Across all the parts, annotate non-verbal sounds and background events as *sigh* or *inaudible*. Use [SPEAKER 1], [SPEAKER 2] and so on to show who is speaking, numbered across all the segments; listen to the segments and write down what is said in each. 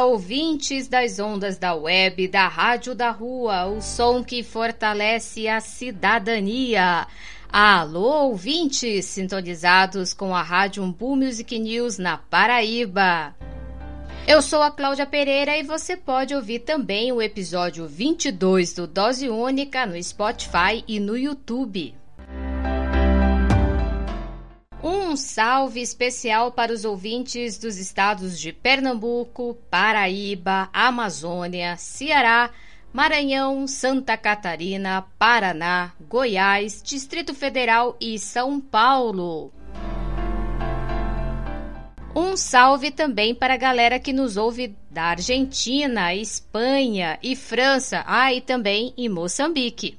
[SPEAKER 1] Ouvintes das ondas da web, da Rádio da Rua, o som que fortalece a cidadania. Alô, ouvintes sintonizados com a Rádio Umbu Music News na Paraíba. Eu sou a Cláudia Pereira e você pode ouvir também o episódio 22 do Dose Única no Spotify e no YouTube. Um salve especial para os ouvintes dos estados de Pernambuco, Paraíba, Amazônia, Ceará, Maranhão, Santa Catarina, Paraná, Goiás, Distrito Federal e São Paulo. Um salve também para a galera que nos ouve da Argentina, Espanha e França, ah, e também em Moçambique.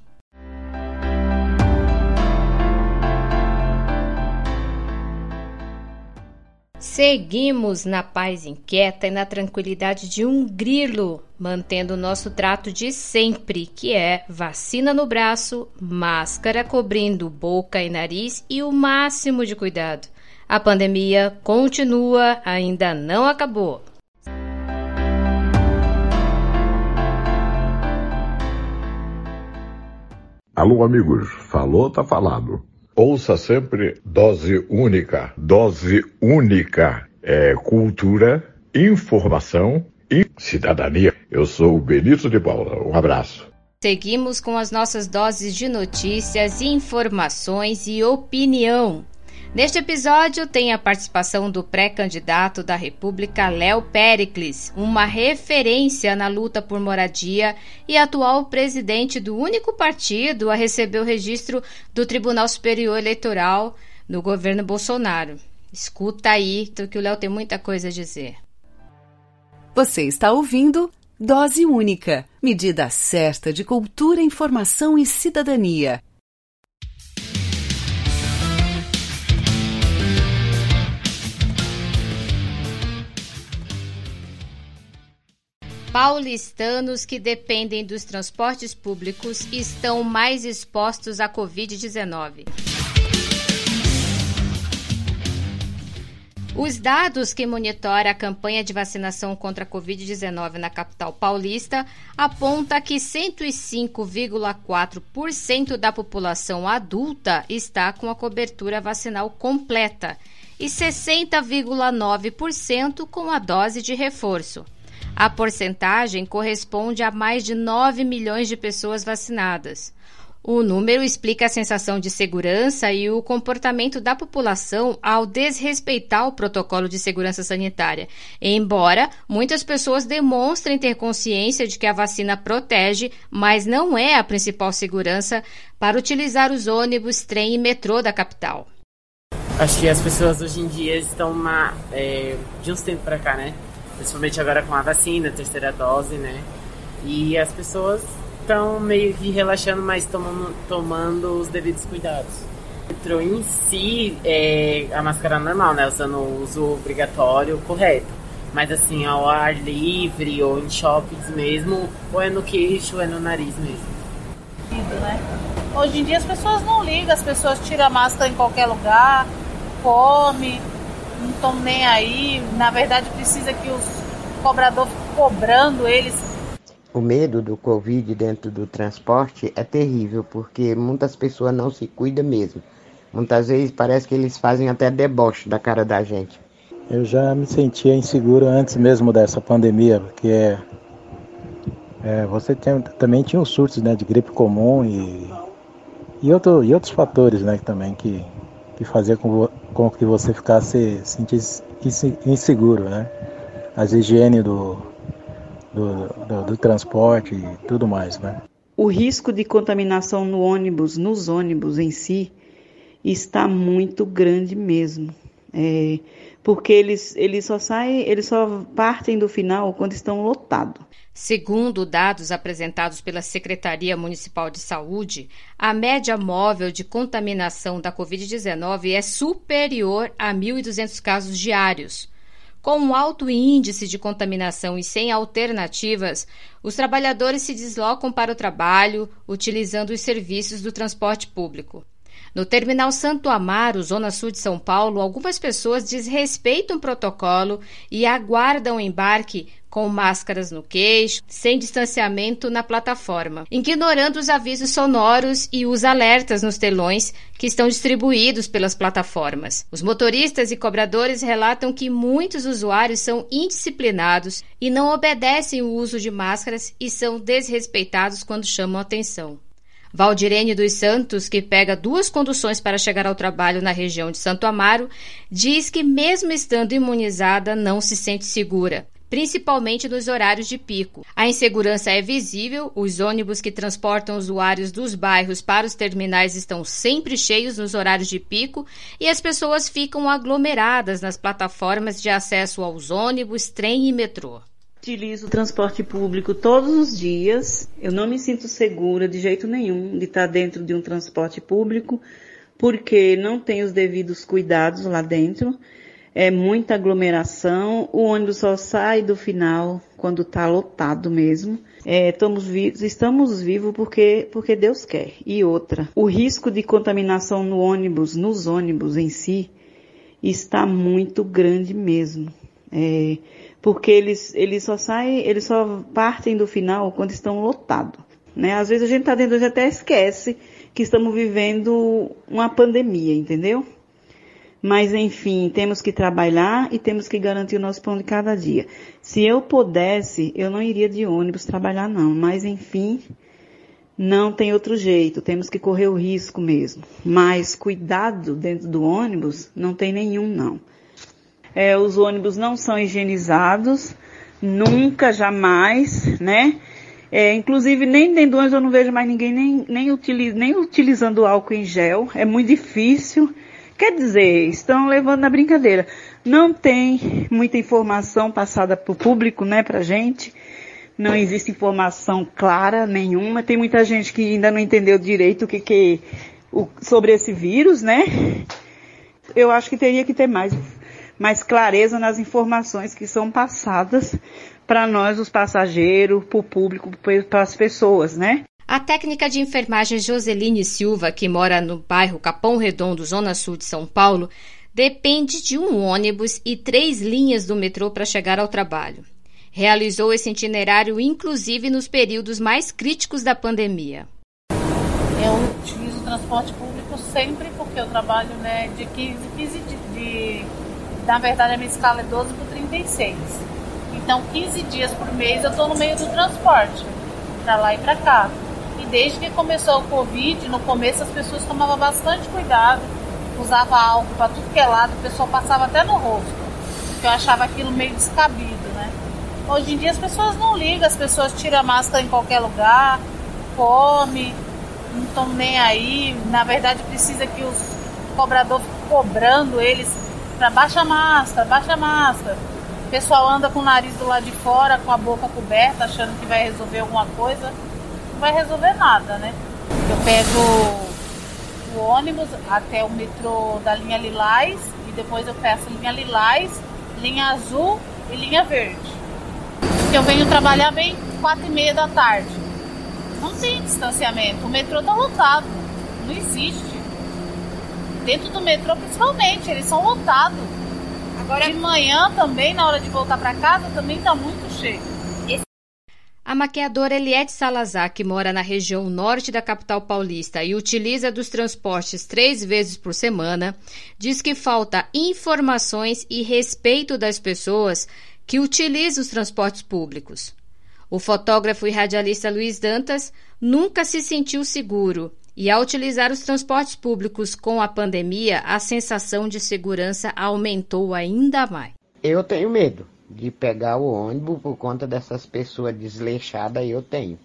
[SPEAKER 1] Seguimos na paz inquieta e na tranquilidade de um grilo, mantendo o nosso trato de sempre, que é vacina no braço, máscara cobrindo boca e nariz e o máximo de cuidado. A pandemia continua, ainda não acabou.
[SPEAKER 2] Alô, amigos. Falou, tá falado. Ouça sempre dose única. Dose única é cultura, informação e cidadania. Eu sou o Benito de Paula. Um abraço.
[SPEAKER 1] Seguimos com as nossas doses de notícias, informações e opinião. Neste episódio tem a participação do pré-candidato da República Léo Pericles, uma referência na luta por moradia e atual presidente do único partido a receber o registro do Tribunal Superior Eleitoral no governo Bolsonaro. Escuta aí, que o Léo tem muita coisa a dizer.
[SPEAKER 3] Você está ouvindo Dose Única, medida certa de cultura, informação e cidadania.
[SPEAKER 1] Paulistanos que dependem dos transportes públicos estão mais expostos à Covid-19. Os dados que monitora a campanha de vacinação contra a Covid-19 na capital paulista aponta que 105,4% da população adulta está com a cobertura vacinal completa e 60,9% com a dose de reforço. A porcentagem corresponde a mais de 9 milhões de pessoas vacinadas. O número explica a sensação de segurança e o comportamento da população ao desrespeitar o protocolo de segurança sanitária, embora muitas pessoas demonstrem ter consciência de que a vacina protege, mas não é a principal segurança para utilizar os ônibus, trem e metrô da capital.
[SPEAKER 4] Acho que as pessoas hoje em dia estão uma, é, de uns tempos para cá, né? Principalmente agora com a vacina, terceira dose, né? E as pessoas estão meio que relaxando, mas tomando, tomando os devidos cuidados. Metrô em si, é a máscara normal, né? Usando o uso obrigatório correto. Mas assim, ao ar livre ou em shoppings mesmo, ou é no queixo ou é no nariz mesmo.
[SPEAKER 5] Hoje em dia as pessoas não ligam, as pessoas tiram a máscara em qualquer lugar, come, não estão nem aí. Na verdade, precisa que os cobradores cobrando eles.
[SPEAKER 6] O medo do Covid dentro do transporte é terrível, porque muitas pessoas não se cuidam mesmo. Muitas vezes parece que eles fazem até deboche da cara da gente.
[SPEAKER 7] Eu já me sentia inseguro antes mesmo dessa pandemia, porque é, é, você tem, também tinha os surtos né, de gripe comum e, e, outro, e outros fatores né, também que, que fazia com, com que você ficasse sentisse inseguro, né? As higiene do, do, do, do transporte e tudo mais, né?
[SPEAKER 8] O risco de contaminação no ônibus, nos ônibus em si, está muito grande mesmo. É, porque eles, eles só saem, eles só partem do final quando estão lotados.
[SPEAKER 1] Segundo dados apresentados pela Secretaria Municipal de Saúde, a média móvel de contaminação da Covid-19 é superior a 1.200 casos diários. Com um alto índice de contaminação e sem alternativas, os trabalhadores se deslocam para o trabalho utilizando os serviços do transporte público. No terminal Santo Amaro, zona sul de São Paulo, algumas pessoas desrespeitam o protocolo e aguardam o embarque com máscaras no queixo, sem distanciamento na plataforma, ignorando os avisos sonoros e os alertas nos telões que estão distribuídos pelas plataformas. Os motoristas e cobradores relatam que muitos usuários são indisciplinados e não obedecem o uso de máscaras e são desrespeitados quando chamam atenção. Valdirene dos Santos, que pega duas conduções para chegar ao trabalho na região de Santo Amaro, diz que, mesmo estando imunizada, não se sente segura principalmente nos horários de pico. A insegurança é visível, os ônibus que transportam usuários dos bairros para os terminais estão sempre cheios nos horários de pico e as pessoas ficam aglomeradas nas plataformas de acesso aos ônibus, trem e metrô.
[SPEAKER 8] Utilizo o transporte público todos os dias. Eu não me sinto segura de jeito nenhum de estar dentro de um transporte público, porque não tem os devidos cuidados lá dentro é muita aglomeração, o ônibus só sai do final quando está lotado mesmo. É, estamos, vivos, estamos vivos porque, porque Deus quer. E outra, o risco de contaminação no ônibus, nos ônibus em si, está muito grande mesmo. É, porque eles, eles só saem, eles só partem do final quando estão lotados. Né? Às vezes a gente está dentro, até esquece que estamos vivendo uma pandemia, entendeu? Mas enfim, temos que trabalhar e temos que garantir o nosso pão de cada dia. Se eu pudesse, eu não iria de ônibus trabalhar não, mas enfim, não tem outro jeito, temos que correr o risco mesmo. Mas cuidado dentro do ônibus não tem nenhum não. É, os ônibus não são higienizados, nunca, jamais, né? É, inclusive, nem dentro eu não vejo mais ninguém nem, nem, utiliz, nem utilizando álcool em gel. É muito difícil. Quer dizer, estão levando na brincadeira. Não tem muita informação passada para o público, né, para gente. Não existe informação clara nenhuma. Tem muita gente que ainda não entendeu direito o que, que o, sobre esse vírus, né? Eu acho que teria que ter mais, mais clareza nas informações que são passadas para nós, os passageiros, para o público, para as pessoas, né?
[SPEAKER 1] A técnica de enfermagem Joseline Silva, que mora no bairro Capão Redondo, zona sul de São Paulo, depende de um ônibus e três linhas do metrô para chegar ao trabalho. Realizou esse itinerário inclusive nos períodos mais críticos da pandemia.
[SPEAKER 5] Eu utilizo o transporte público sempre porque eu trabalho né, de 15, 15 de, de. Na verdade, a minha escala é 12 por 36. Então, 15 dias por mês eu estou no meio do transporte, para lá e para cá desde que começou o Covid, no começo as pessoas tomavam bastante cuidado, usava álcool para tudo que é lado, o pessoal passava até no rosto, porque eu achava aquilo meio descabido, né? Hoje em dia as pessoas não ligam, as pessoas tiram a máscara em qualquer lugar, come, não estão nem aí. Na verdade precisa que os cobradores cobrando eles para baixa a máscara, baixa a máscara. O pessoal anda com o nariz do lado de fora, com a boca coberta, achando que vai resolver alguma coisa não vai resolver nada, né? Eu pego o ônibus até o metrô da linha Lilás e depois eu peço linha Lilás, linha azul e linha verde. Eu venho trabalhar bem quatro e meia da tarde. Não tem distanciamento, o metrô tá lotado, não existe. Dentro do metrô principalmente, eles são lotados. Agora de manhã também, na hora de voltar para casa, também tá muito cheio.
[SPEAKER 1] A maquiadora Eliette Salazar, que mora na região norte da capital paulista e utiliza dos transportes três vezes por semana, diz que falta informações e respeito das pessoas que utilizam os transportes públicos. O fotógrafo e radialista Luiz Dantas nunca se sentiu seguro e, ao utilizar os transportes públicos com a pandemia, a sensação de segurança aumentou ainda mais.
[SPEAKER 6] Eu tenho medo de pegar o ônibus por conta dessas pessoas desleixadas eu tenho.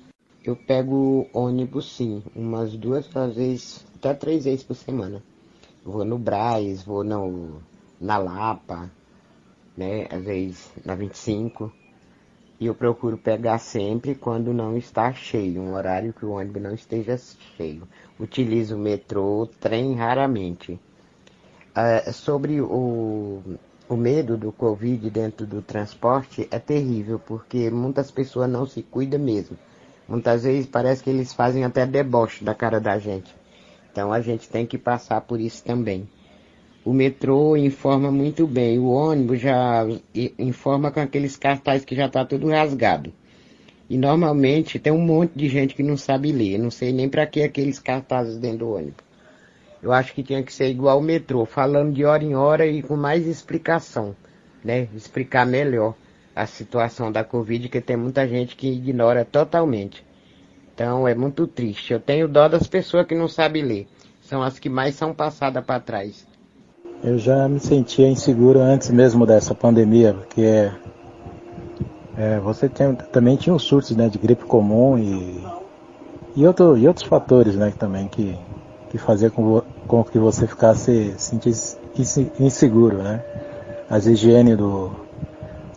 [SPEAKER 6] Eu pego ônibus sim, umas duas vezes, até três vezes por semana. vou no Braz, vou no, na Lapa, né? Às vezes na 25. E eu procuro pegar sempre quando não está cheio, um horário que o ônibus não esteja cheio. Utilizo o metrô, trem raramente. Uh, sobre o, o medo do Covid dentro do transporte é terrível, porque muitas pessoas não se cuidam mesmo. Muitas vezes parece que eles fazem até deboche da cara da gente. Então a gente tem que passar por isso também. O metrô informa muito bem, o ônibus já informa com aqueles cartazes que já está tudo rasgado. E normalmente tem um monte de gente que não sabe ler, não sei nem para que aqueles cartazes dentro do ônibus. Eu acho que tinha que ser igual o metrô, falando de hora em hora e com mais explicação, né? Explicar melhor a situação da Covid, que tem muita gente que ignora totalmente. Então é muito triste. Eu tenho dó das pessoas que não sabem ler. São as que mais são passadas para trás.
[SPEAKER 7] Eu já me sentia inseguro antes mesmo dessa pandemia, porque é, é, você tem, também tinha os surtos né, de gripe comum e, e, outro, e outros fatores né, também que, que fazia com, com que você ficasse sentisse inseguro, né? As higiene do,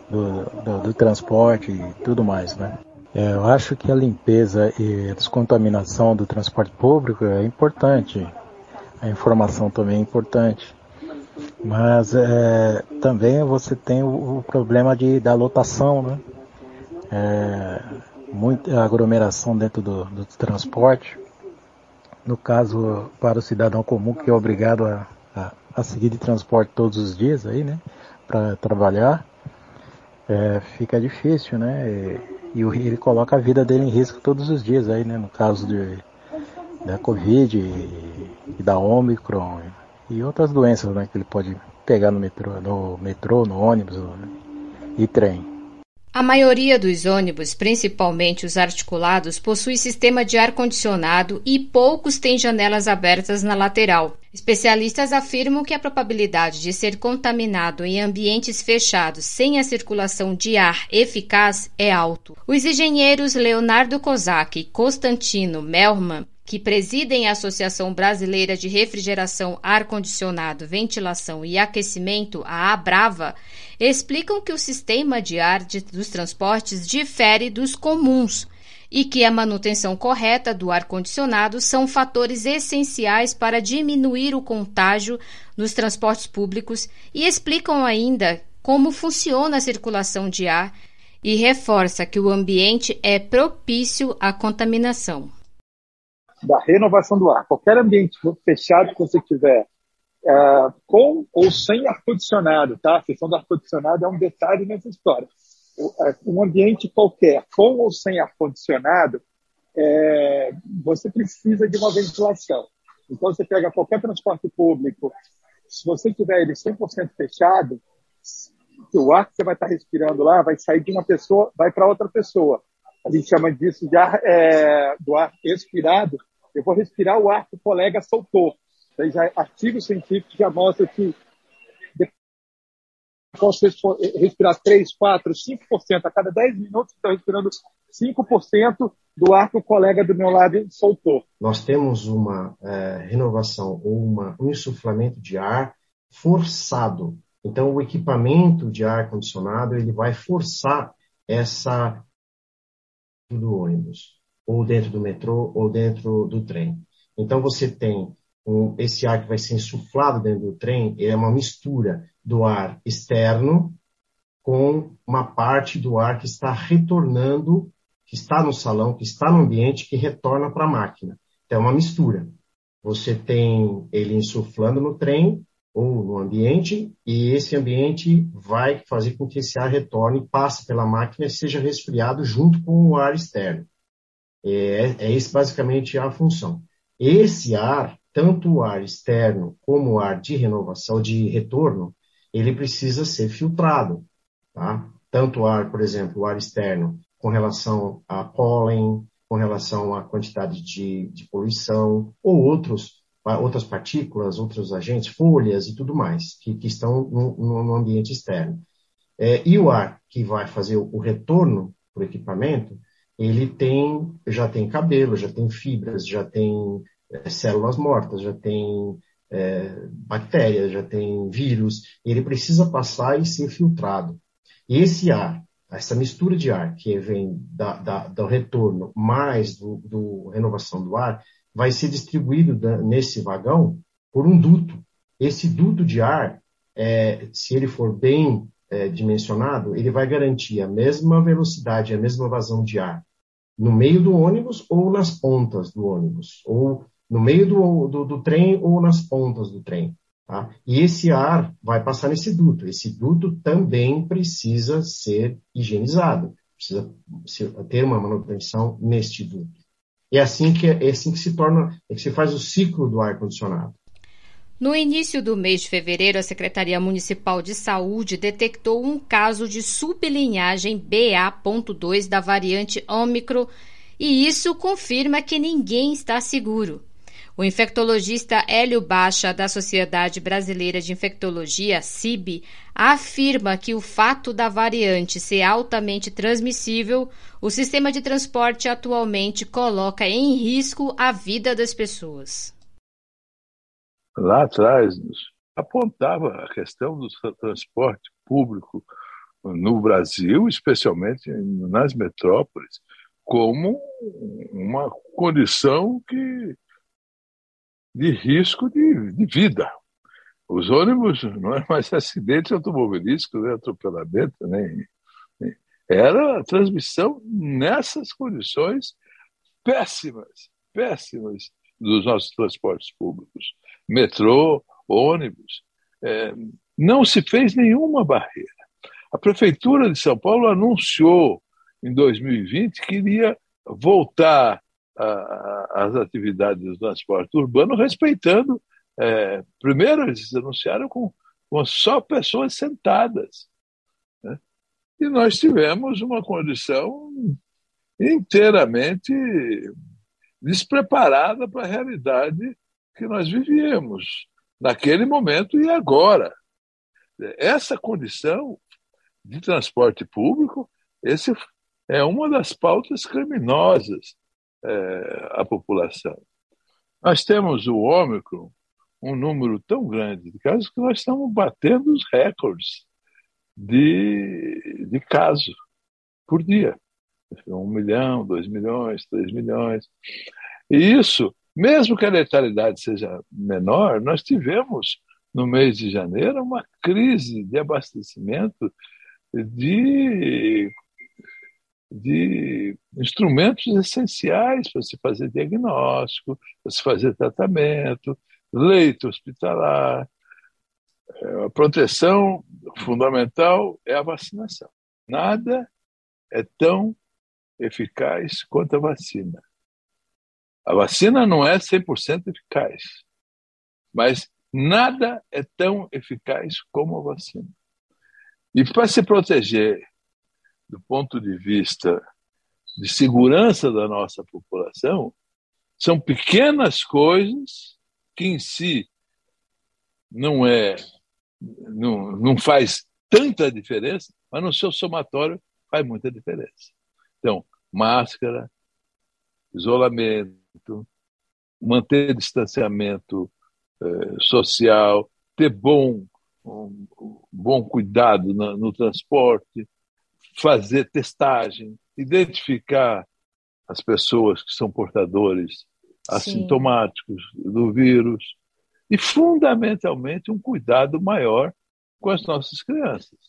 [SPEAKER 7] do, do, do transporte e tudo mais, né? É, eu acho que a limpeza e a descontaminação do transporte público é importante. A informação também é importante. Mas é, também você tem o, o, problema de, da lotação, né? É, muita aglomeração dentro do, do, transporte. No caso, para o cidadão comum que é obrigado a, a, a seguir de transporte todos os dias aí, né? Para trabalhar, é, fica difícil, né? E, e ele coloca a vida dele em risco todos os dias aí, né? No caso de, da Covid e, e da Omicron e outras doenças né, que ele pode pegar no metrô, no, metrô, no ônibus e trem.
[SPEAKER 1] A maioria dos ônibus, principalmente os articulados, possui sistema de ar-condicionado e poucos têm janelas abertas na lateral. Especialistas afirmam que a probabilidade de ser contaminado em ambientes fechados sem a circulação de ar eficaz é alto. Os engenheiros Leonardo Kozak e Constantino Melman que presidem a Associação Brasileira de Refrigeração, Ar-Condicionado, Ventilação e Aquecimento, a ABRAVA, explicam que o sistema de ar de, dos transportes difere dos comuns e que a manutenção correta do ar-condicionado são fatores essenciais para diminuir o contágio nos transportes públicos e explicam ainda como funciona a circulação de ar e reforça que o ambiente é propício à contaminação
[SPEAKER 9] da renovação do ar. Qualquer ambiente fechado que você tiver, é, com ou sem ar-condicionado, tá? A questão do ar-condicionado é um detalhe nessa história. É, um ambiente qualquer, com ou sem ar-condicionado, é, você precisa de uma ventilação. Então, você pega qualquer transporte público, se você tiver ele 100% fechado, o ar que você vai estar respirando lá vai sair de uma pessoa, vai para outra pessoa. A gente chama disso de ar, é, do ar expirado, eu vou respirar o ar que o colega soltou. Então, já, artigos científicos já mostram que posso respirar 3, 4, 5%. A cada 10 minutos, estou respirando 5% do ar que o colega do meu lado soltou.
[SPEAKER 10] Nós temos uma é, renovação ou uma, um insuflamento de ar forçado. Então, o equipamento de ar condicionado ele vai forçar essa do ônibus ou dentro do metrô, ou dentro do trem. Então você tem um, esse ar que vai ser insuflado dentro do trem, é uma mistura do ar externo com uma parte do ar que está retornando, que está no salão, que está no ambiente, que retorna para a máquina. Então é uma mistura. Você tem ele insuflando no trem ou no ambiente, e esse ambiente vai fazer com que esse ar retorne, passe pela máquina e seja resfriado junto com o ar externo. É, é esse basicamente a função. Esse ar, tanto o ar externo como o ar de renovação, de retorno, ele precisa ser filtrado, tá? Tanto o ar, por exemplo, o ar externo com relação a pólen, com relação à quantidade de, de poluição, ou outros, outras partículas, outros agentes, folhas e tudo mais, que, que estão no, no, ambiente externo. É, e o ar que vai fazer o, retorno para o equipamento, ele tem, já tem cabelo, já tem fibras, já tem é, células mortas, já tem é, bactérias, já tem vírus, ele precisa passar e ser filtrado. E esse ar, essa mistura de ar que vem da, da, do retorno mais do, do, renovação do ar, vai ser distribuído da, nesse vagão por um duto. Esse duto de ar, é, se ele for bem é, dimensionado, ele vai garantir a mesma velocidade, a mesma vazão de ar no meio do ônibus ou nas pontas do ônibus, ou no meio do, do, do trem ou nas pontas do trem. Tá? E esse ar vai passar nesse duto. Esse duto também precisa ser higienizado, precisa ter uma manutenção neste duto. É assim que, é assim que se torna, é que se faz o ciclo do ar condicionado.
[SPEAKER 1] No início do mês de fevereiro, a Secretaria Municipal de Saúde detectou um caso de sublinhagem BA.2 da variante Ômicron e isso confirma que ninguém está seguro. O infectologista Hélio Baixa, da Sociedade Brasileira de Infectologia, CIB, afirma que o fato da variante ser altamente transmissível, o sistema de transporte atualmente coloca em risco a vida das pessoas.
[SPEAKER 11] Lá atrás apontava a questão do transporte público no Brasil, especialmente nas metrópoles, como uma condição que, de risco de, de vida. Os ônibus não é mais *laughs* acidente automobilístico, nem atropelamento, nem, nem. Era a transmissão nessas condições péssimas, péssimas dos nossos transportes públicos metrô, ônibus. É, não se fez nenhuma barreira. A Prefeitura de São Paulo anunciou em 2020 que iria voltar às atividades do transporte urbano respeitando. É, primeiro, eles anunciaram com, com só pessoas sentadas. Né? E nós tivemos uma condição inteiramente despreparada para a realidade que nós vivíamos naquele momento e agora. Essa condição de transporte público, esse é uma das pautas criminosas é, à população. Nós temos o Ômicron, um número tão grande de casos que nós estamos batendo os recordes de, de casos por dia. Um milhão, dois milhões, três milhões. E isso mesmo que a letalidade seja menor, nós tivemos no mês de janeiro uma crise de abastecimento de, de instrumentos essenciais para se fazer diagnóstico, para se fazer tratamento, leito hospitalar. É, a proteção fundamental é a vacinação. Nada é tão eficaz quanto a vacina. A vacina não é 100% eficaz, mas nada é tão eficaz como a vacina. E para se proteger do ponto de vista de segurança da nossa população, são pequenas coisas que em si não é não, não faz tanta diferença, mas no seu somatório faz muita diferença. Então, máscara, isolamento, manter distanciamento eh, social, ter bom, um, bom cuidado na, no transporte, fazer testagem, identificar as pessoas que são portadores assintomáticos do vírus e, fundamentalmente, um cuidado maior com as nossas crianças.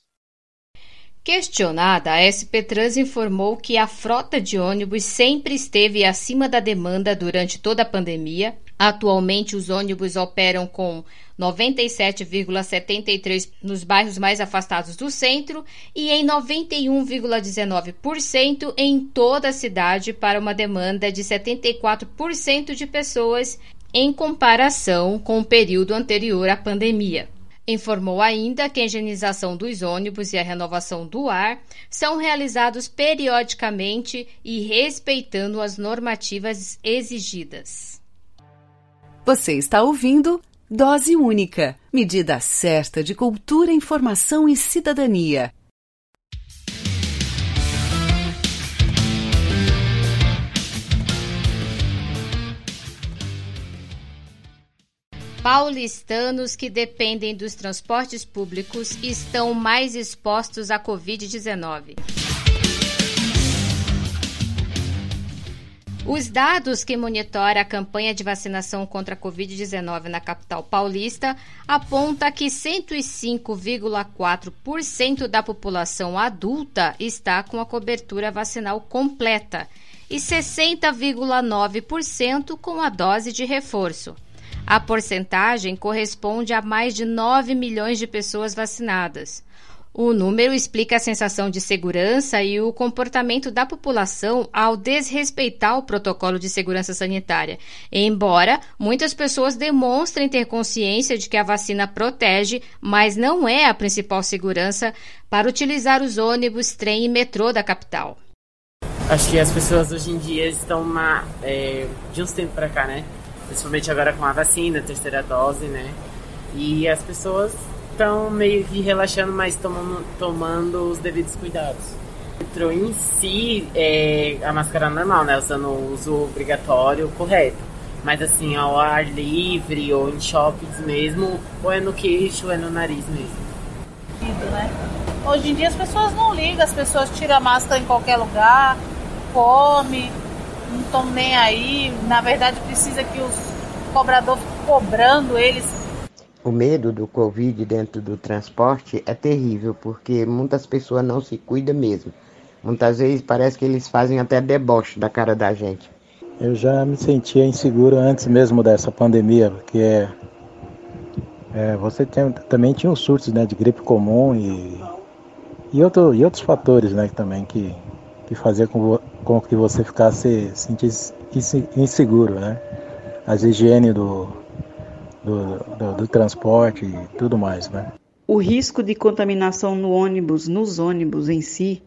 [SPEAKER 1] Questionada, a SP Trans informou que a frota de ônibus sempre esteve acima da demanda durante toda a pandemia. Atualmente, os ônibus operam com 97,73% nos bairros mais afastados do centro e em 91,19% em toda a cidade, para uma demanda de 74% de pessoas em comparação com o período anterior à pandemia. Informou ainda que a higienização dos ônibus e a renovação do ar são realizados periodicamente e respeitando as normativas exigidas.
[SPEAKER 3] Você está ouvindo Dose Única medida certa de cultura, informação e cidadania.
[SPEAKER 1] Paulistanos que dependem dos transportes públicos estão mais expostos à Covid-19. Os dados que monitora a campanha de vacinação contra a Covid-19 na capital paulista aponta que 105,4% da população adulta está com a cobertura vacinal completa e 60,9% com a dose de reforço. A porcentagem corresponde a mais de 9 milhões de pessoas vacinadas. O número explica a sensação de segurança e o comportamento da população ao desrespeitar o protocolo de segurança sanitária. Embora muitas pessoas demonstrem ter consciência de que a vacina protege, mas não é a principal segurança para utilizar os ônibus, trem e metrô da capital.
[SPEAKER 4] Acho que as pessoas hoje em dia estão uma, é, de uns tempos para cá, né? Principalmente agora com a vacina, terceira dose, né? E as pessoas estão meio que relaxando, mas tomando, tomando os devidos cuidados. Entrou em si é, a máscara normal, né? Usando o uso obrigatório correto. Mas assim, ao ar livre ou em shoppings mesmo, ou é no queixo ou é no nariz mesmo.
[SPEAKER 5] Né? Hoje em dia as pessoas não ligam, as pessoas tiram a máscara em qualquer lugar, come, não estão nem aí. Na verdade precisa que os cobradores cobrando eles
[SPEAKER 6] o medo do Covid dentro do transporte é terrível, porque muitas pessoas não se cuidam mesmo. Muitas vezes parece que eles fazem até deboche da cara da gente.
[SPEAKER 7] Eu já me sentia inseguro antes mesmo dessa pandemia, porque é, é, você tem, também tinha os surtos né, de gripe comum e, e, outro, e outros fatores né, também que, que faziam com, com que você ficasse sentisse inseguro. Né? As higiene do, do, do, do transporte e tudo mais, né?
[SPEAKER 8] O risco de contaminação no ônibus, nos ônibus em si,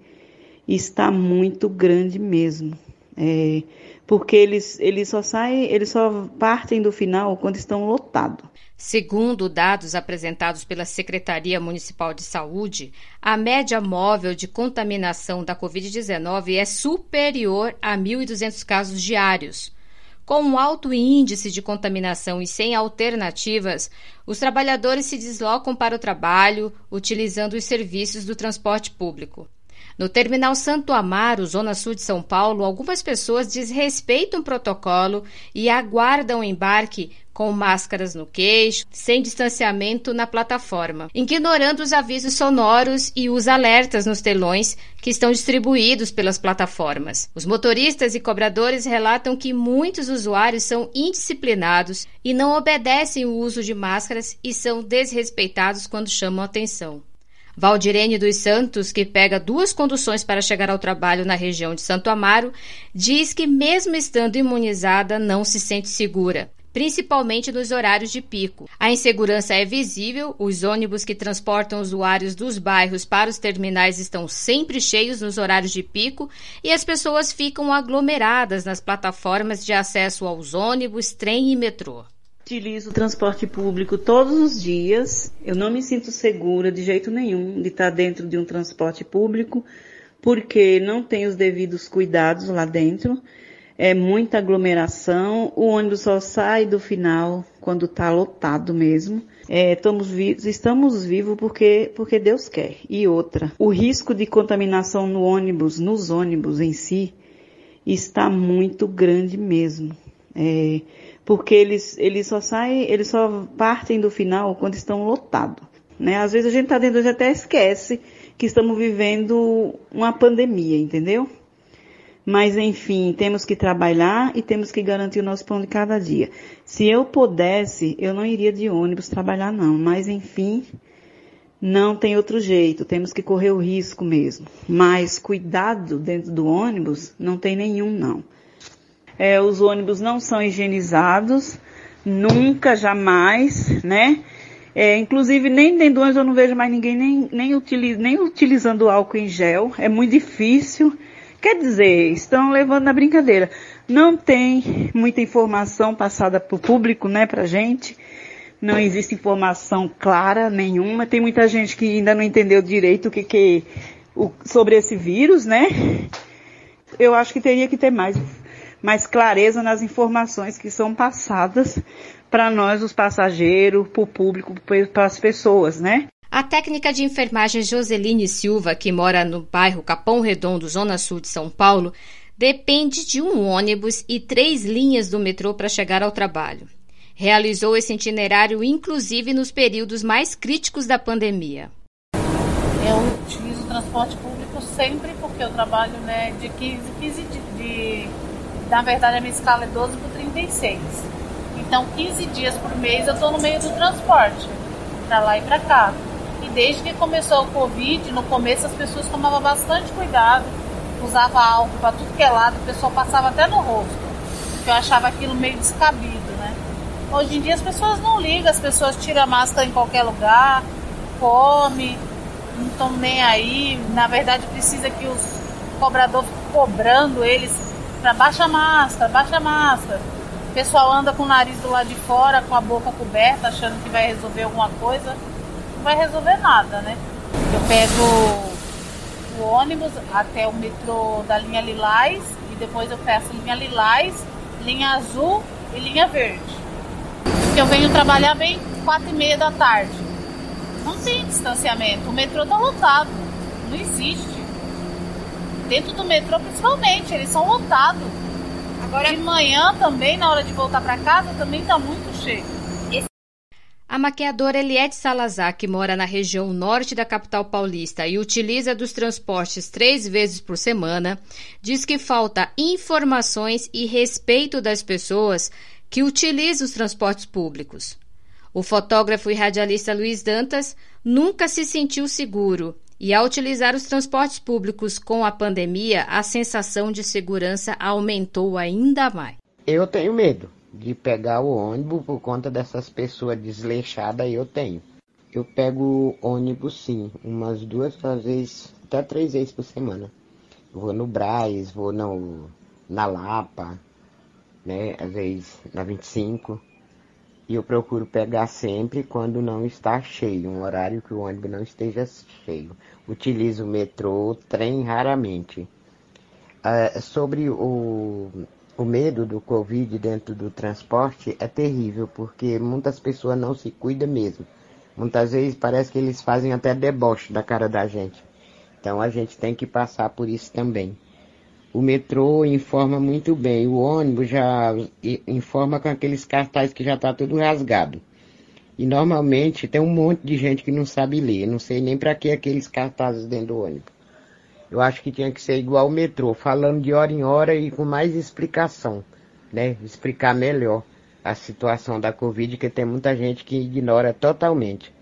[SPEAKER 8] está muito grande mesmo. É, porque eles, eles só saem, eles só partem do final quando estão lotados.
[SPEAKER 1] Segundo dados apresentados pela Secretaria Municipal de Saúde, a média móvel de contaminação da Covid-19 é superior a 1.200 casos diários. Com um alto índice de contaminação e sem alternativas, os trabalhadores se deslocam para o trabalho utilizando os serviços do transporte público. No terminal Santo Amaro, zona sul de São Paulo, algumas pessoas desrespeitam o protocolo e aguardam o embarque com máscaras no queixo, sem distanciamento na plataforma, ignorando os avisos sonoros e os alertas nos telões que estão distribuídos pelas plataformas. Os motoristas e cobradores relatam que muitos usuários são indisciplinados e não obedecem o uso de máscaras e são desrespeitados quando chamam atenção. Valdirene dos Santos, que pega duas conduções para chegar ao trabalho na região de Santo Amaro, diz que, mesmo estando imunizada, não se sente segura principalmente nos horários de pico. A insegurança é visível, os ônibus que transportam usuários dos bairros para os terminais estão sempre cheios nos horários de pico e as pessoas ficam aglomeradas nas plataformas de acesso aos ônibus, trem e metrô.
[SPEAKER 8] Utilizo o transporte público todos os dias. Eu não me sinto segura de jeito nenhum de estar dentro de um transporte público, porque não tem os devidos cuidados lá dentro é muita aglomeração, o ônibus só sai do final quando está lotado mesmo. É, estamos, vivos, estamos vivos porque, porque Deus quer. E outra, o risco de contaminação no ônibus, nos ônibus em si, está muito grande mesmo. É, porque eles, eles só saem, eles só partem do final quando estão lotados. Né? Às vezes a gente está dentro, a gente até esquece que estamos vivendo uma pandemia, entendeu? Mas enfim, temos que trabalhar e temos que garantir o nosso pão de cada dia. Se eu pudesse, eu não iria de ônibus trabalhar não, mas enfim, não tem outro jeito, temos que correr o risco mesmo. Mas cuidado dentro do ônibus não tem nenhum não. É, os ônibus não são higienizados, nunca, jamais, né? É, inclusive nem dentro do ônibus eu não vejo mais ninguém nem, nem, utiliz, nem utilizando álcool em gel, é muito difícil. Quer dizer, estão levando na brincadeira. Não tem muita informação passada para o público, né, para gente. Não existe informação clara nenhuma. Tem muita gente que ainda não entendeu direito o que, que o, sobre esse vírus, né? Eu acho que teria que ter mais, mais clareza nas informações que são passadas para nós, os passageiros, para o público, para as pessoas, né?
[SPEAKER 1] A técnica de enfermagem Joseline Silva, que mora no bairro Capão Redondo, zona sul de São Paulo, depende de um ônibus e três linhas do metrô para chegar ao trabalho. Realizou esse itinerário inclusive nos períodos mais críticos da pandemia.
[SPEAKER 5] Eu utilizo o transporte público sempre porque eu trabalho né, de 15, 15 de, de. Na verdade, a minha escala é 12 por 36. Então, 15 dias por mês eu estou no meio do transporte, para lá e para cá. Desde que começou o Covid, no começo as pessoas tomavam bastante cuidado, usava álcool para tudo que é lado, o pessoal passava até no rosto, porque eu achava aquilo meio descabido, né? Hoje em dia as pessoas não ligam, as pessoas tiram a máscara em qualquer lugar, come, não estão nem aí. Na verdade, precisa que os cobradores cobrando eles para baixa máscara, baixa máscara. O pessoal anda com o nariz do lado de fora, com a boca coberta, achando que vai resolver alguma coisa vai resolver nada, né? Eu pego o ônibus até o metrô da linha Lilás e depois eu peço linha Lilás, linha azul e linha verde. Porque eu venho trabalhar bem quatro e meia da tarde. Não tem distanciamento, o metrô tá lotado, não existe. Dentro do metrô principalmente, eles são lotados. Agora de manhã também, na hora de voltar para casa, também tá muito cheio.
[SPEAKER 1] A maquiadora Eliette Salazar, que mora na região norte da capital paulista e utiliza dos transportes três vezes por semana, diz que falta informações e respeito das pessoas que utilizam os transportes públicos. O fotógrafo e radialista Luiz Dantas nunca se sentiu seguro e, ao utilizar os transportes públicos com a pandemia, a sensação de segurança aumentou ainda mais.
[SPEAKER 6] Eu tenho medo de pegar o ônibus por conta dessas pessoas desleixadas eu tenho. Eu pego ônibus sim, umas duas vezes, até três vezes por semana. Vou no Braz, vou no, na Lapa, né? Às vezes na 25. E eu procuro pegar sempre quando não está cheio, um horário que o ônibus não esteja cheio. Utilizo metrô, trem raramente. Uh, sobre o, o medo do Covid dentro do transporte é terrível, porque muitas pessoas não se cuidam mesmo. Muitas vezes parece que eles fazem até deboche da cara da gente. Então a gente tem que passar por isso também. O metrô informa muito bem, o ônibus já informa com aqueles cartazes que já está tudo rasgado. E normalmente tem um monte de gente que não sabe ler, não sei nem para que aqueles cartazes dentro do ônibus. Eu acho que tinha que ser igual o metrô, falando de hora em hora e com mais explicação, né? Explicar melhor a situação da Covid, que tem muita gente que ignora totalmente.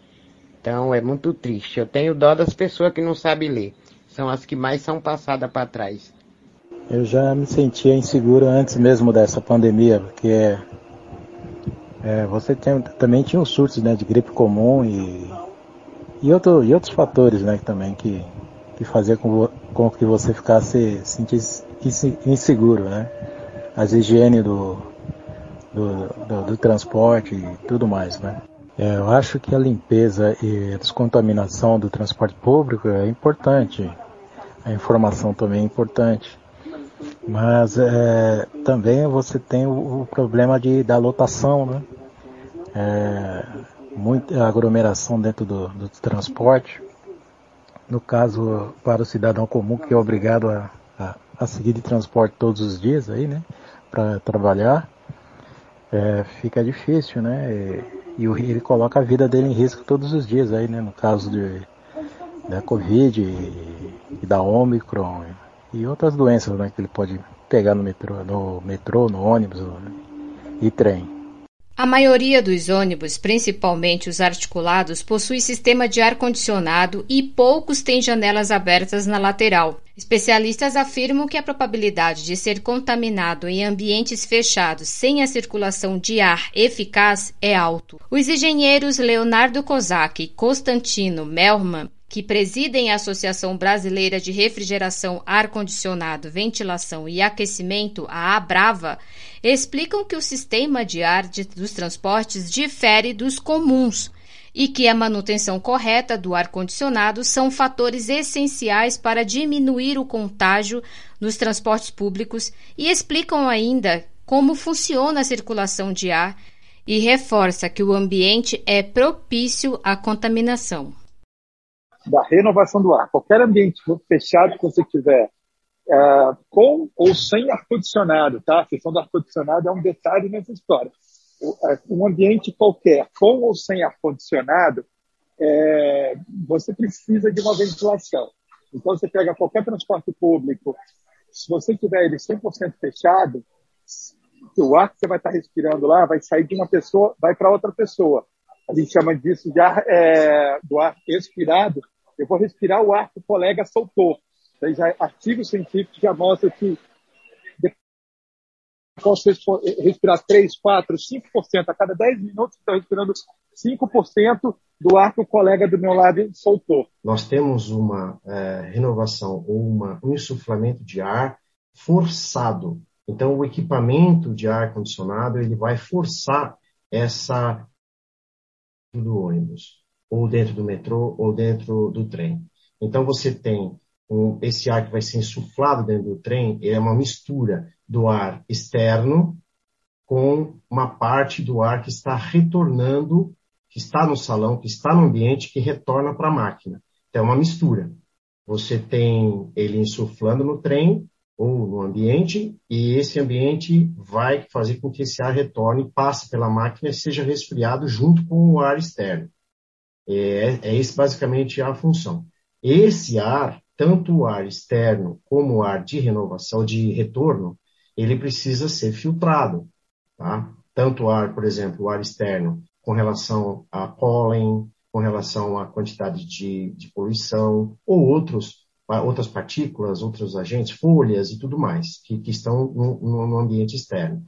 [SPEAKER 6] Então é muito triste. Eu tenho dó das pessoas que não sabem ler. São as que mais são passadas para trás.
[SPEAKER 7] Eu já me sentia inseguro antes mesmo dessa pandemia, porque é, é, você tem, também tinha os surtos né, de gripe comum e, e, outro, e outros fatores né, também que, que fazia com, com que você ficasse sentisse inseguro, né? As higiene do, do, do, do transporte e tudo mais, né? É, eu acho que a limpeza e a descontaminação do transporte público é importante. A informação também é importante. Mas é, também você tem o, o, problema de, da lotação, né? É, muita aglomeração dentro do, do transporte no caso para o cidadão comum que é obrigado a, a, a seguir de transporte todos os dias aí, né, para trabalhar, é, fica difícil, né, e, e, ele coloca a vida dele em risco todos os dias aí, né, no caso de, da Covid e, e da Omicron e outras doenças, né, que ele pode pegar no metrô, no metrô, no ônibus e trem.
[SPEAKER 1] A maioria dos ônibus, principalmente os articulados, possui sistema de ar-condicionado e poucos têm janelas abertas na lateral. Especialistas afirmam que a probabilidade de ser contaminado em ambientes fechados sem a circulação de ar eficaz é alto. Os engenheiros Leonardo Kozak e Constantino Melman que presidem a Associação Brasileira de Refrigeração, Ar-Condicionado, Ventilação e Aquecimento, a ABRAVA, explicam que o sistema de ar de, dos transportes difere dos comuns e que a manutenção correta do ar-condicionado são fatores essenciais para diminuir o contágio nos transportes públicos e explicam ainda como funciona a circulação de ar e reforça que o ambiente é propício à contaminação.
[SPEAKER 9] Da renovação do ar. Qualquer ambiente fechado que você tiver, é, com ou sem ar-condicionado, tá? A questão do ar-condicionado é um detalhe nessa história. É, um ambiente qualquer, com ou sem ar-condicionado, é, você precisa de uma ventilação. Então, você pega qualquer transporte público, se você tiver ele 100% fechado, o ar que você vai estar respirando lá vai sair de uma pessoa, vai para outra pessoa. A gente chama disso de ar, é, do ar expirado. Eu vou respirar o ar que o colega soltou. Então, já, artigos científicos já mostram que posso respirar 3, 4, 5% a cada 10 minutos, estou respirando 5% do ar que o colega do meu lado soltou.
[SPEAKER 10] Nós temos uma é, renovação ou uma, um insuflamento de ar forçado. Então, o equipamento de ar condicionado ele vai forçar essa do ônibus, ou dentro do metrô, ou dentro do trem. Então, você tem um, esse ar que vai ser insuflado dentro do trem, é uma mistura do ar externo com uma parte do ar que está retornando que está no salão, que está no ambiente, que retorna para a máquina. Então, é uma mistura. Você tem ele insuflando no trem ou no ambiente, e esse ambiente vai fazer com que esse ar retorne, passe pela máquina e seja resfriado junto com o ar externo. É, é esse basicamente a função. Esse ar, tanto o ar externo como o ar de renovação, de retorno, ele precisa ser filtrado. Tá? Tanto o ar, por exemplo, o ar externo, com relação a pólen, com relação à quantidade de, de poluição, ou outros, outras partículas, outros agentes, folhas e tudo mais, que, que estão no, no, ambiente externo.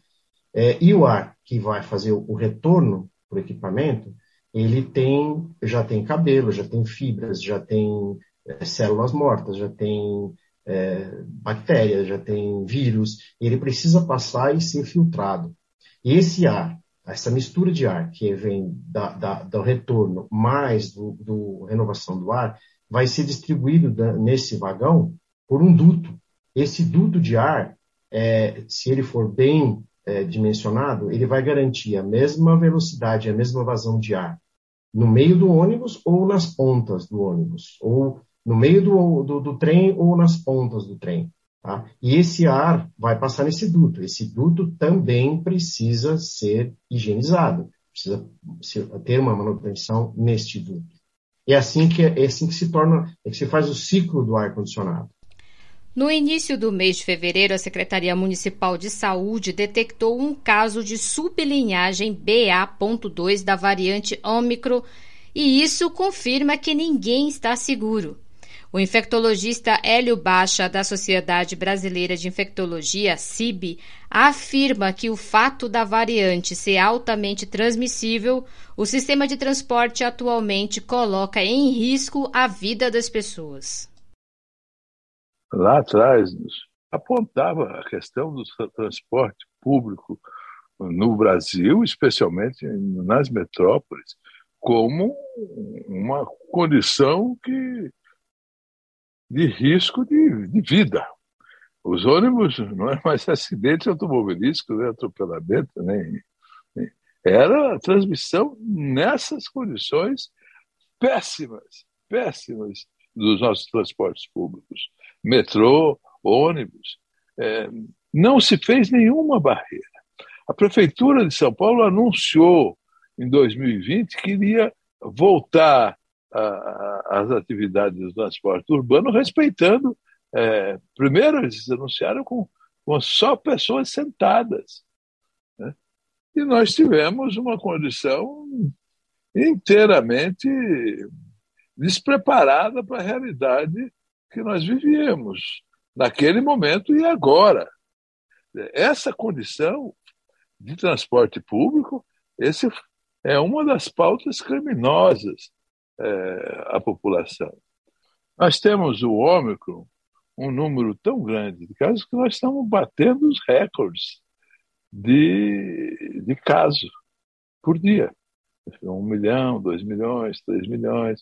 [SPEAKER 10] É, e o ar que vai fazer o, o retorno para o equipamento, ele tem, já tem cabelo, já tem fibras, já tem é, células mortas, já tem é, bactérias, já tem vírus, ele precisa passar e ser filtrado. E esse ar essa mistura de ar que vem da, da, do retorno mais do, do, renovação do ar vai ser distribuído nesse vagão por um duto. Esse duto de ar, é, se ele for bem é, dimensionado, ele vai garantir a mesma velocidade, a mesma vazão de ar no meio do ônibus ou nas pontas do ônibus, ou no meio do, do, do trem ou nas pontas do trem. Tá? E esse ar vai passar nesse duto. Esse duto também precisa ser higienizado, precisa ter uma manutenção neste duto. É assim que é assim que se torna, é que se faz o ciclo do ar condicionado.
[SPEAKER 1] No início do mês de fevereiro, a Secretaria Municipal de Saúde detectou um caso de sublinhagem BA.2 da variante Ômicron, e isso confirma que ninguém está seguro. O infectologista Hélio Baixa, da Sociedade Brasileira de Infectologia, CIB, afirma que o fato da variante ser altamente transmissível, o sistema de transporte atualmente coloca em risco a vida das pessoas.
[SPEAKER 11] Lá atrás, apontava a questão do transporte público no Brasil, especialmente nas metrópoles, como uma condição que de risco de, de vida. Os ônibus não é mais *laughs* acidente automobilístico, nem atropelamento, nem, nem. Era a transmissão nessas condições péssimas, péssimas dos nossos transportes públicos. Metrô, ônibus. É, não se fez nenhuma barreira. A Prefeitura de São Paulo anunciou em 2020 que iria voltar as atividades do transporte urbano, respeitando. É, primeiro, eles anunciaram com, com só pessoas sentadas. Né? E nós tivemos uma condição inteiramente despreparada para a realidade que nós vivíamos naquele momento e agora. Essa condição de transporte público, esse é uma das pautas criminosas é, a população. Nós temos o Ômicron, um número tão grande de casos que nós estamos batendo os recordes de, de casos por dia. Um milhão, dois milhões, três milhões.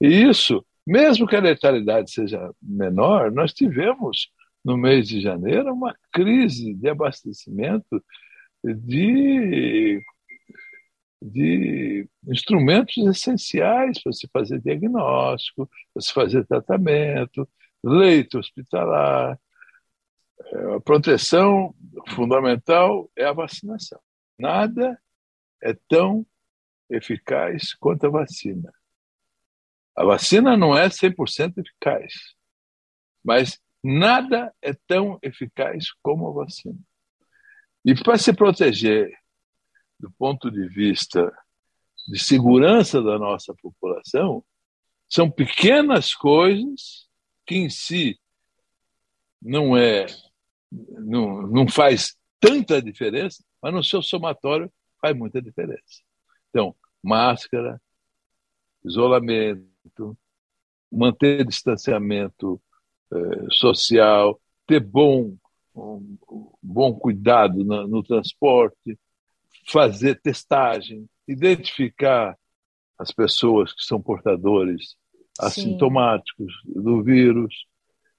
[SPEAKER 11] E isso, mesmo que a letalidade seja menor, nós tivemos no mês de janeiro uma crise de abastecimento de de instrumentos essenciais para se fazer diagnóstico, para se fazer tratamento, leito hospitalar. É, a proteção fundamental é a vacinação. Nada é tão eficaz quanto a vacina. A vacina não é 100% eficaz, mas nada é tão eficaz como a vacina. E para se proteger do ponto de vista de segurança da nossa população, são pequenas coisas que em si não é não, não faz tanta diferença, mas no seu somatório faz muita diferença. Então, máscara, isolamento, manter distanciamento eh, social, ter bom, um, bom cuidado no, no transporte, fazer testagem, identificar as pessoas que são portadores assintomáticos do vírus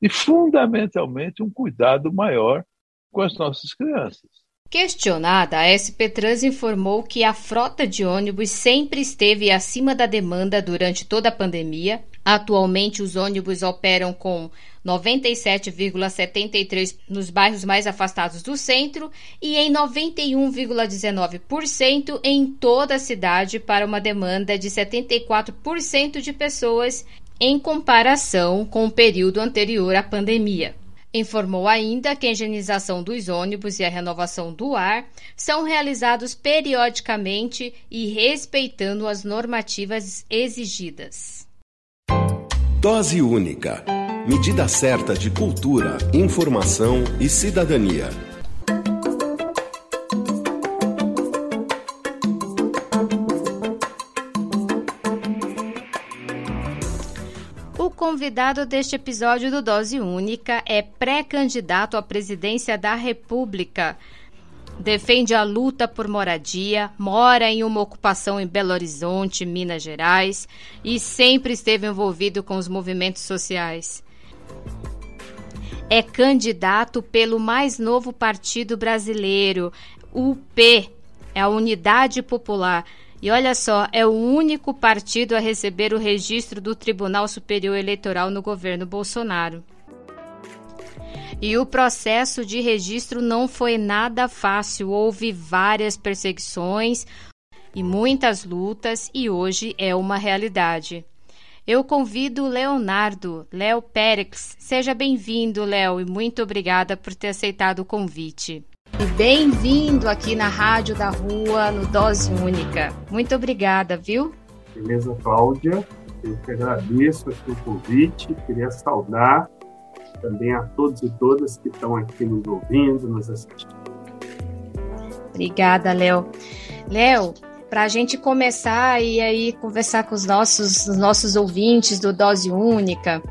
[SPEAKER 11] e, fundamentalmente, um cuidado maior com as nossas crianças.
[SPEAKER 1] Questionada, a SP Trans informou que a frota de ônibus sempre esteve acima da demanda durante toda a pandemia. Atualmente, os ônibus operam com 97,73% nos bairros mais afastados do centro e em 91,19% em toda a cidade, para uma demanda de 74% de pessoas em comparação com o período anterior à pandemia. Informou ainda que a higienização dos ônibus e a renovação do ar são realizados periodicamente e respeitando as normativas exigidas.
[SPEAKER 12] Dose única. Medida certa de cultura, informação e cidadania.
[SPEAKER 1] convidado deste episódio do Dose Única é pré-candidato à presidência da República. Defende a luta por moradia, mora em uma ocupação em Belo Horizonte, Minas Gerais, e sempre esteve envolvido com os movimentos sociais. É candidato pelo mais novo partido brasileiro, UP, é a Unidade Popular e olha só, é o único partido a receber o registro do Tribunal Superior Eleitoral no governo Bolsonaro. E o processo de registro não foi nada fácil, houve várias perseguições e muitas lutas, e hoje é uma realidade. Eu convido o Leonardo, Léo Pérez. Seja bem-vindo, Léo, e muito obrigada por ter aceitado o convite. E bem-vindo aqui na Rádio da Rua, no Dose Única. Muito obrigada, viu?
[SPEAKER 13] Beleza, Cláudia. Eu que agradeço aqui o convite. Queria saudar também a todos e todas que estão aqui nos ouvindo, nos assistindo.
[SPEAKER 1] Obrigada, Léo. Léo, para a gente começar e aí conversar com os nossos, os nossos ouvintes do Dose Única,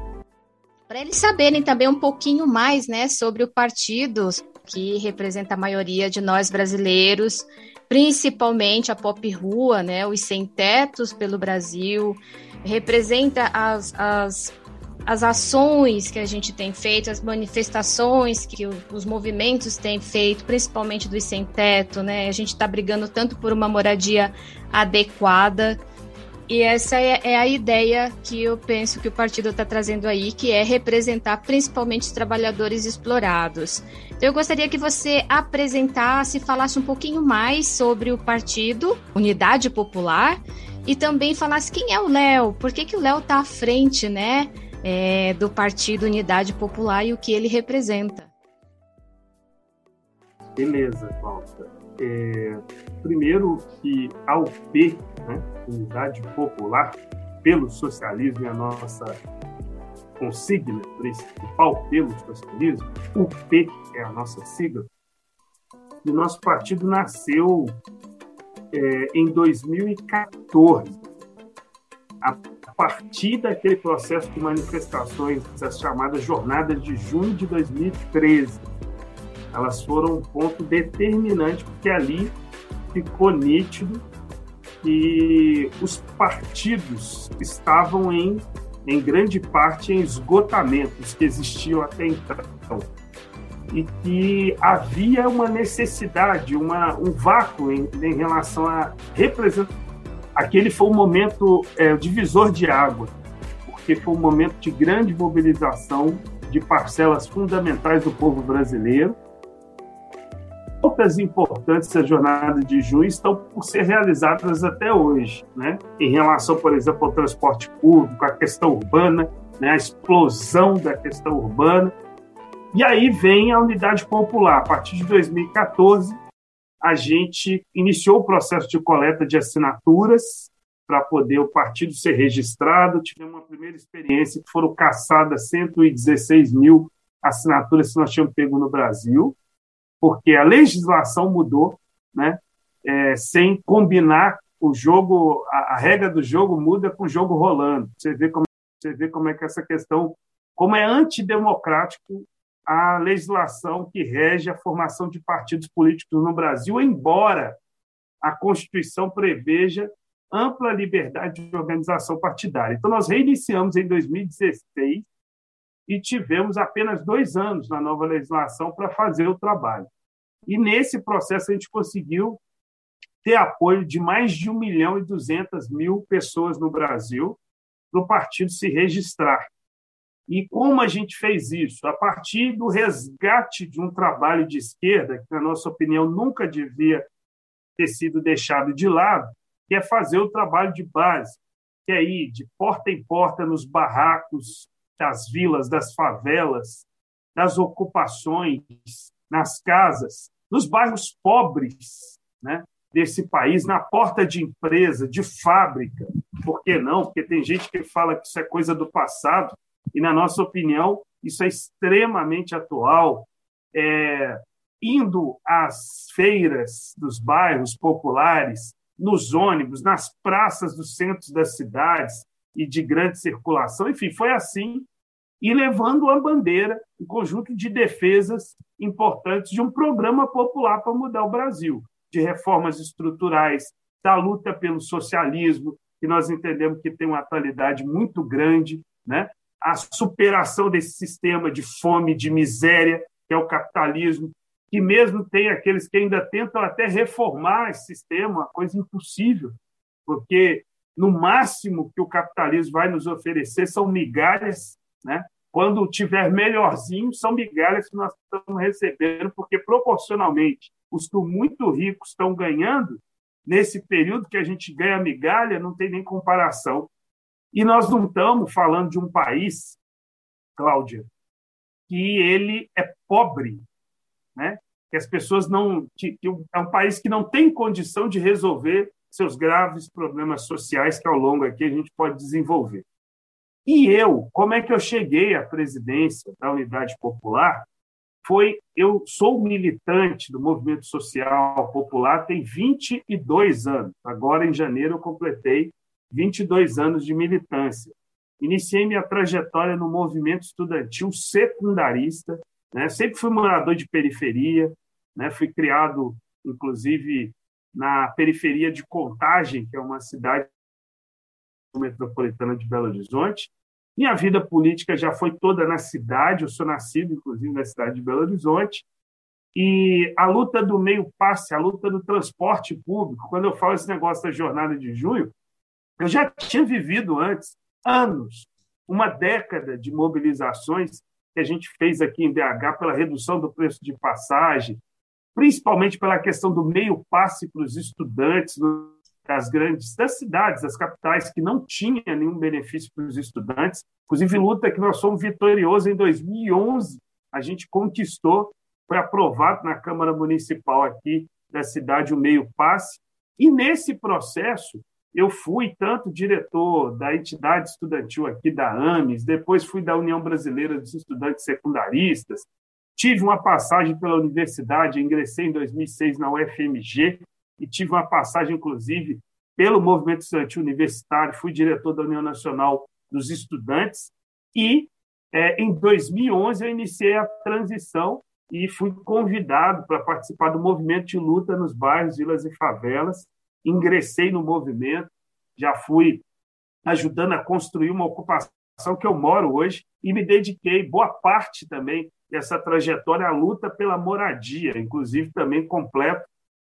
[SPEAKER 1] para eles saberem também um pouquinho mais né, sobre o partido, que representa a maioria de nós brasileiros, principalmente a pop rua, né, os sem tetos pelo Brasil, representa as, as, as ações que a gente tem feito, as manifestações que os movimentos têm feito, principalmente dos sem teto, né? A gente está brigando tanto por uma moradia adequada e essa é, é, a ideia que eu penso que o partido está trazendo aí, que é representar principalmente os trabalhadores explorados. Então, eu gostaria que você apresentasse, falasse um pouquinho mais sobre o partido Unidade Popular e também falasse quem é o Léo, por que, que o Léo está à frente, né, é, do partido Unidade Popular e o que ele representa.
[SPEAKER 13] Beleza, Cláudia. É, primeiro que a UP, né, Unidade Popular pelo Socialismo, é a nossa consigna principal pelo socialismo, UP é a nossa sigla, e nosso partido nasceu é, em 2014, a partir daquele processo de manifestações, as chamadas Jornadas de Junho de 2013 elas foram um ponto determinante, porque ali ficou nítido que os partidos estavam em, em grande parte em esgotamentos que existiam até então. e que havia uma necessidade, uma, um vácuo em, em relação a representar. Aquele foi um momento é, divisor de água, porque foi um momento de grande mobilização de parcelas fundamentais do povo brasileiro. Outras importantes da jornada de junho estão por ser realizadas até hoje, né? em relação, por exemplo, ao transporte público, à questão urbana, né? a explosão da questão urbana, e aí vem a unidade popular. A partir de 2014, a gente iniciou o processo de coleta de assinaturas para poder o partido ser registrado. Tivemos uma primeira experiência que foram caçadas 116 mil assinaturas que nós tínhamos pego no Brasil, porque a legislação mudou, né? É, sem combinar o jogo, a, a, regra do jogo muda com o jogo rolando. Você vê como você vê como é que essa questão, como é antidemocrático a legislação que rege a formação de partidos políticos no Brasil, embora a Constituição preveja ampla liberdade de organização partidária. Então, nós reiniciamos em 2016 e tivemos apenas dois anos na nova legislação para fazer o trabalho. E nesse processo a gente conseguiu ter apoio de mais de 1 milhão e 200 mil pessoas no Brasil para o partido se registrar. E como a gente fez isso? A partir do resgate de um trabalho de esquerda, que, na nossa opinião, nunca devia ter sido deixado de lado, que é fazer o trabalho de base, que é ir de porta em porta nos barracos das vilas, das favelas, das ocupações, nas casas, nos bairros pobres né, desse país, na porta de empresa, de fábrica. Por que não? Porque tem gente que fala que isso é coisa do passado e, na nossa opinião, isso é extremamente atual. É, indo às feiras dos bairros populares, nos ônibus, nas praças dos centros das cidades e de grande circulação, enfim, foi assim, e levando a bandeira, um conjunto de defesas importantes de um programa popular para mudar o Brasil, de reformas estruturais, da luta pelo socialismo, que nós entendemos que tem uma atualidade muito grande, né? A superação desse sistema de fome, de miséria, que é o capitalismo, que mesmo tem aqueles que ainda tentam até reformar esse sistema, uma coisa impossível, porque no máximo que o capitalismo vai nos oferecer são migalhas, né? Quando tiver melhorzinho, são migalhas que nós estamos recebendo, porque proporcionalmente os que muito ricos estão ganhando, nesse período que a gente ganha migalha, não tem nem comparação e nós não estamos falando de um país, Cláudia, que ele é pobre, né? que as pessoas não. Que, é um país que não tem condição de resolver seus graves problemas sociais que ao longo aqui a gente pode desenvolver. E eu, como é que eu cheguei à presidência da Unidade Popular? Foi, eu sou militante do movimento social popular tem 22 anos. Agora, em janeiro, eu completei 22 anos de militância. Iniciei minha trajetória no movimento estudantil secundarista, né? sempre fui morador de periferia, né? fui criado, inclusive, na periferia de Contagem, que é uma cidade metropolitana de Belo Horizonte. Minha vida política já foi toda na cidade, eu sou nascido, inclusive, na cidade de Belo Horizonte. E a luta do meio passe, a luta do transporte público, quando eu falo esse negócio da jornada de junho, eu já tinha vivido antes, anos, uma década de mobilizações que a gente fez aqui em BH pela redução do preço de passagem, principalmente pela questão do meio passe para os estudantes das grandes das cidades, das capitais que não tinha nenhum benefício para os estudantes. Inclusive luta que nós fomos vitoriosos em 2011, a gente conquistou, foi aprovado na Câmara Municipal aqui da cidade o meio passe. E nesse processo eu fui tanto diretor da entidade estudantil aqui da AMES, depois fui da União Brasileira dos Estudantes Secundaristas, tive uma passagem pela universidade, ingressei em 2006 na UFMG e tive uma passagem, inclusive, pelo movimento estudantil universitário, fui diretor da União Nacional dos Estudantes e, é, em 2011, eu iniciei a transição e fui convidado para participar do movimento de luta nos bairros, vilas e favelas, ingressei no movimento, já fui ajudando a construir uma ocupação que eu moro hoje e me dediquei boa parte também dessa trajetória, a luta pela moradia, inclusive também completo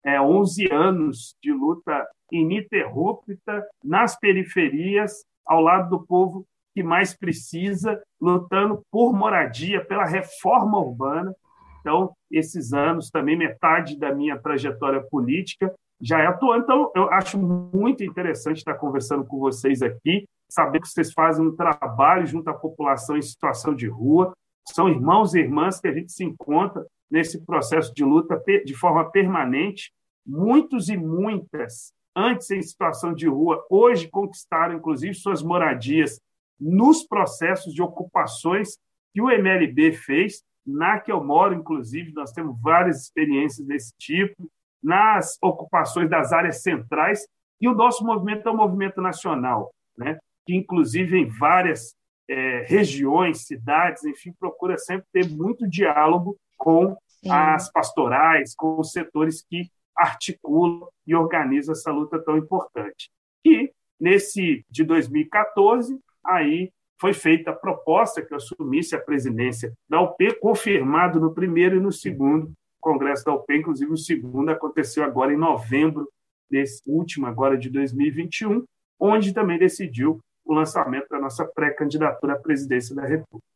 [SPEAKER 13] é, 11 anos de luta ininterrupta nas periferias, ao lado do povo que mais precisa, lutando por moradia, pela reforma urbana. Então, esses anos, também metade da minha trajetória política, já é atuante. Então, eu acho muito interessante estar conversando com vocês aqui, saber que vocês fazem um trabalho junto à população em situação de rua, são irmãos e irmãs que a gente se encontra nesse processo de luta de forma permanente. Muitos e muitas, antes em situação de rua, hoje conquistaram, inclusive, suas moradias nos processos de ocupações que o MLB fez. Na que eu moro, inclusive, nós temos várias experiências desse tipo, nas ocupações das áreas centrais, e o nosso movimento é um movimento nacional, né? que, inclusive, em várias é, regiões, cidades, enfim, procura sempre ter muito diálogo com Sim. as pastorais, com os setores que articulam e organizam essa luta tão importante. E, nesse de 2014, aí foi feita a proposta que eu assumisse a presidência da UP, confirmado no primeiro e no segundo congresso da UP, inclusive o segundo aconteceu agora em novembro desse último, agora de 2021, onde também decidiu o lançamento da nossa pré-candidatura à presidência da República.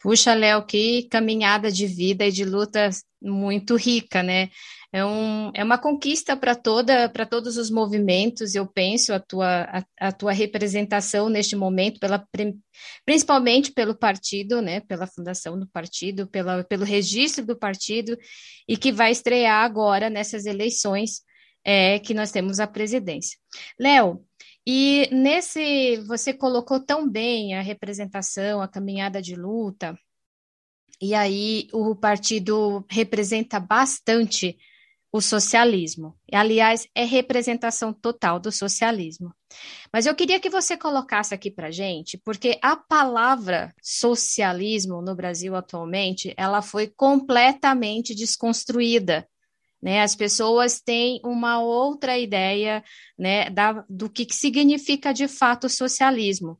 [SPEAKER 1] Puxa, Léo, que caminhada de vida e de luta muito rica, né? É, um, é uma conquista para toda para todos os movimentos. Eu penso a tua a, a, tua representação neste momento, pela principalmente pelo partido, né? Pela fundação do partido, pela, pelo registro do partido e que vai estrear agora nessas eleições é, que nós temos a presidência. Léo, e nesse, você colocou tão bem a representação, a caminhada de luta, e aí o partido representa bastante o socialismo. Aliás, é representação total do socialismo. Mas eu queria que você colocasse aqui para gente, porque a palavra socialismo no Brasil atualmente, ela foi completamente desconstruída né? As pessoas têm uma outra ideia né, da, do que, que significa de fato o socialismo.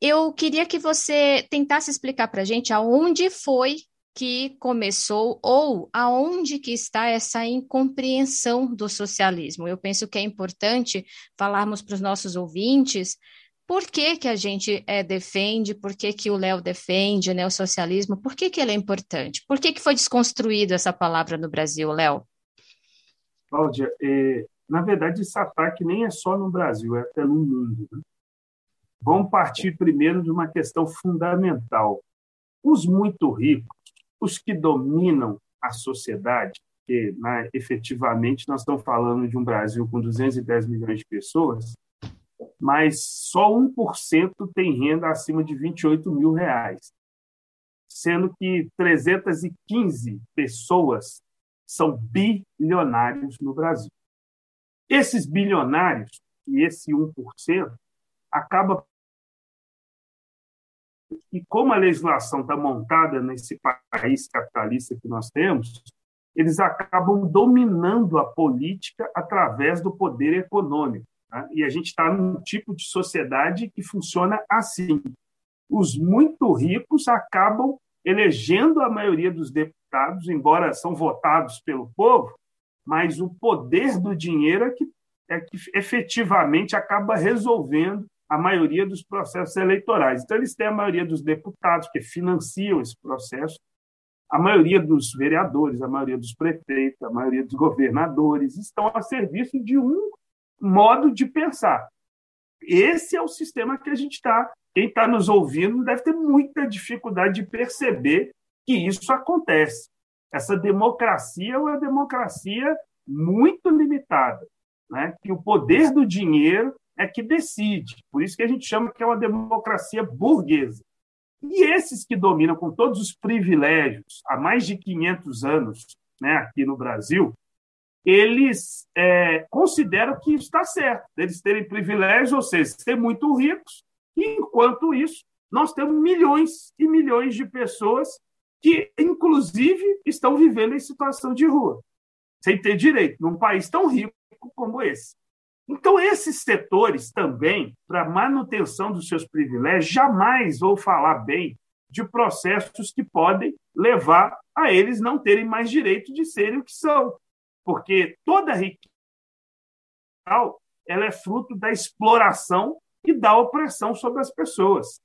[SPEAKER 1] Eu queria que você tentasse explicar para a gente aonde foi que começou ou aonde que está essa incompreensão do socialismo. Eu penso que é importante falarmos para os nossos ouvintes por que, que a gente é, defende, por que, que o Léo defende né, o socialismo, por que, que ele é importante? Por que, que foi desconstruído essa palavra no Brasil, Léo?
[SPEAKER 13] Cláudia, é, na verdade, esse ataque nem é só no Brasil, é até no mundo. Né? Vamos partir primeiro de uma questão fundamental. Os muito ricos, os que dominam a sociedade, que né, efetivamente nós estamos falando de um Brasil com 210 milhões de pessoas, mas só 1% tem renda acima de 28 mil reais, sendo que 315 pessoas são bilionários no Brasil. Esses bilionários, e esse 1%, acaba. E como a legislação está montada nesse país capitalista que nós temos, eles acabam dominando a política através do poder econômico. Tá? E a gente está num tipo de sociedade que funciona assim. Os muito ricos acabam elegendo a maioria dos deputados, embora são votados pelo povo, mas o poder do dinheiro é que, é que efetivamente acaba resolvendo a maioria dos processos eleitorais. Então, eles têm a maioria dos deputados que financiam esse processo, a maioria dos vereadores, a maioria dos prefeitos, a maioria dos governadores estão a serviço de um modo de pensar. Esse é o sistema que a gente está. Quem está nos ouvindo deve ter muita dificuldade de perceber que isso acontece. Essa democracia é uma democracia muito limitada, né? que o poder do dinheiro é que decide. Por isso que a gente chama que é uma democracia burguesa. E esses que dominam com todos os privilégios há mais de 500 anos né, aqui no Brasil, eles é, consideram que está certo, eles terem privilégios, ou seja, ser muito ricos, e enquanto isso, nós temos milhões e milhões de pessoas que, inclusive, estão vivendo em situação de rua, sem ter direito, num país tão rico como esse. Então, esses setores também, para manutenção dos seus privilégios, jamais vou falar bem de processos que podem levar a eles não terem mais direito de serem o que são. Porque toda riqueza ela é fruto da exploração e da opressão sobre as pessoas.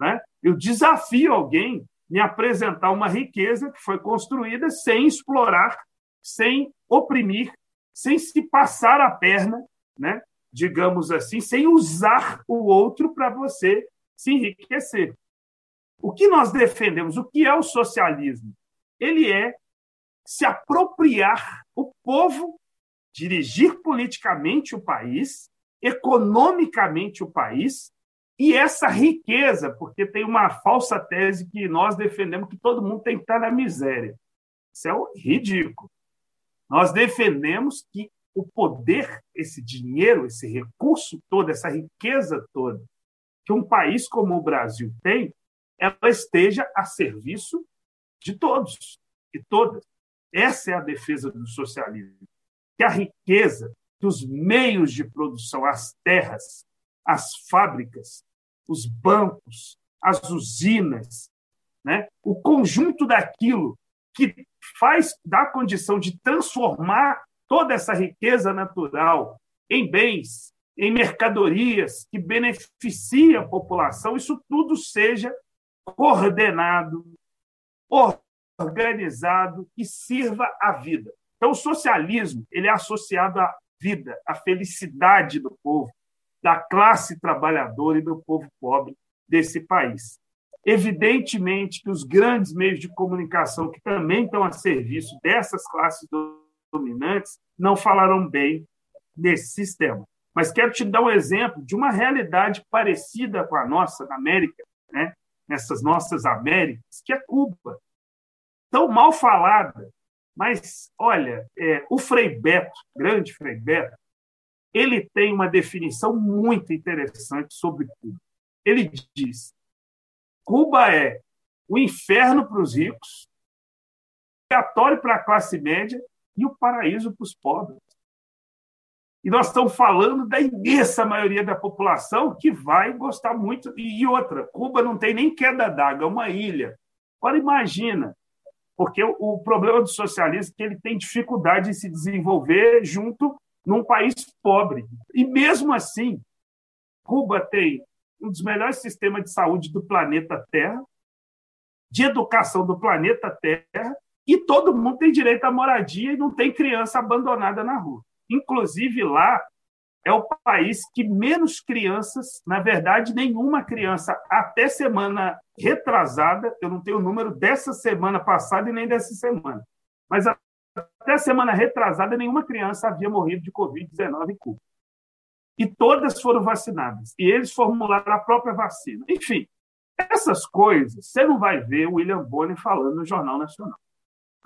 [SPEAKER 13] Né? Eu desafio alguém me apresentar uma riqueza que foi construída sem explorar, sem oprimir, sem se passar a perna, né? digamos assim, sem usar o outro para você se enriquecer. O que nós defendemos? O que é o socialismo? Ele é se apropriar o povo, dirigir politicamente o país, economicamente o país, e essa riqueza, porque tem uma falsa tese que nós defendemos que todo mundo tem que estar na miséria. Isso é ridículo. Nós defendemos que o poder, esse dinheiro, esse recurso todo, essa riqueza toda que um país como o Brasil tem, ela esteja a serviço de todos e todas. Essa é a defesa do socialismo. Que a riqueza, que os meios de produção, as terras, as fábricas, os bancos, as usinas, né? o conjunto daquilo que faz dá condição de transformar toda essa riqueza natural em bens, em mercadorias que beneficiem a população, isso tudo seja coordenado, organizado e sirva à vida. Então, o socialismo ele é associado à vida, à felicidade do povo, da classe trabalhadora e do povo pobre desse país. Evidentemente que os grandes meios de comunicação, que também estão a serviço dessas classes dominantes, não falaram bem desse sistema. Mas quero te dar um exemplo de uma realidade parecida com a nossa na América, né? nessas nossas Américas, que é Cuba. Tão mal falada, mas, olha, é, o Frei Beto, grande Frei Beto, ele tem uma definição muito interessante sobre Cuba. Ele diz: Cuba é o inferno para os ricos, o purgatório para a classe média e o paraíso para os pobres. E nós estamos falando da imensa maioria da população que vai gostar muito. E outra, Cuba não tem nem queda d'água, é uma ilha. Agora imagina, porque o, problema do socialismo é que ele tem dificuldade em se desenvolver junto num país pobre. E mesmo assim, Cuba tem um dos melhores sistemas de saúde do planeta Terra, de educação do planeta Terra, e todo mundo tem direito à moradia e não tem criança abandonada na rua. Inclusive, lá é o país que menos crianças, na verdade, nenhuma criança, até semana retrasada, eu não tenho o número dessa semana passada e nem dessa semana, mas até semana retrasada, nenhuma criança havia morrido de Covid-19 em Cuba. E todas foram vacinadas. E eles formularam a própria vacina. Enfim, essas coisas você não vai ver o William Bonner falando no Jornal Nacional.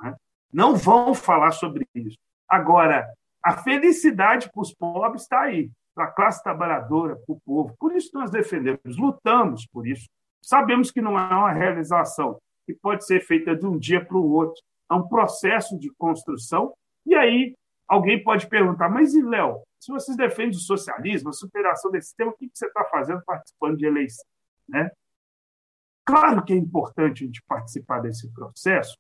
[SPEAKER 13] Né? Não vão falar sobre isso. Agora, a felicidade para os pobres está aí, para a classe trabalhadora, para o povo. Por isso nós defendemos, lutamos por isso. Sabemos que não é uma realização que pode ser feita de um dia para o outro. É um processo de construção. E aí alguém pode perguntar, mas e Léo, se vocês defendem o socialismo, a superação desse sistema, o que você está fazendo participando de eleição? Né? Claro que é importante a gente participar desse processo,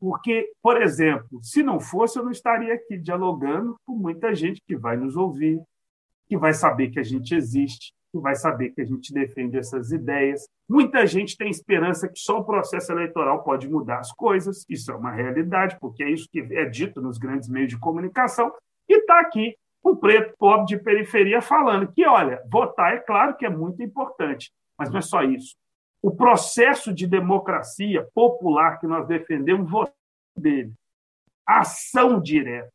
[SPEAKER 13] porque, por exemplo, se não fosse, eu não estaria aqui dialogando com muita gente que vai nos ouvir, que vai saber que a gente existe, que vai saber que a gente defende essas ideias. Muita gente tem esperança que só o processo eleitoral pode mudar as coisas. Isso é uma realidade, porque é isso que é dito nos grandes meios de comunicação. E está aqui um preto pobre de periferia falando que, olha, votar é claro que é muito importante, mas não é só isso o processo de democracia popular que nós defendemos dele. A ação direta,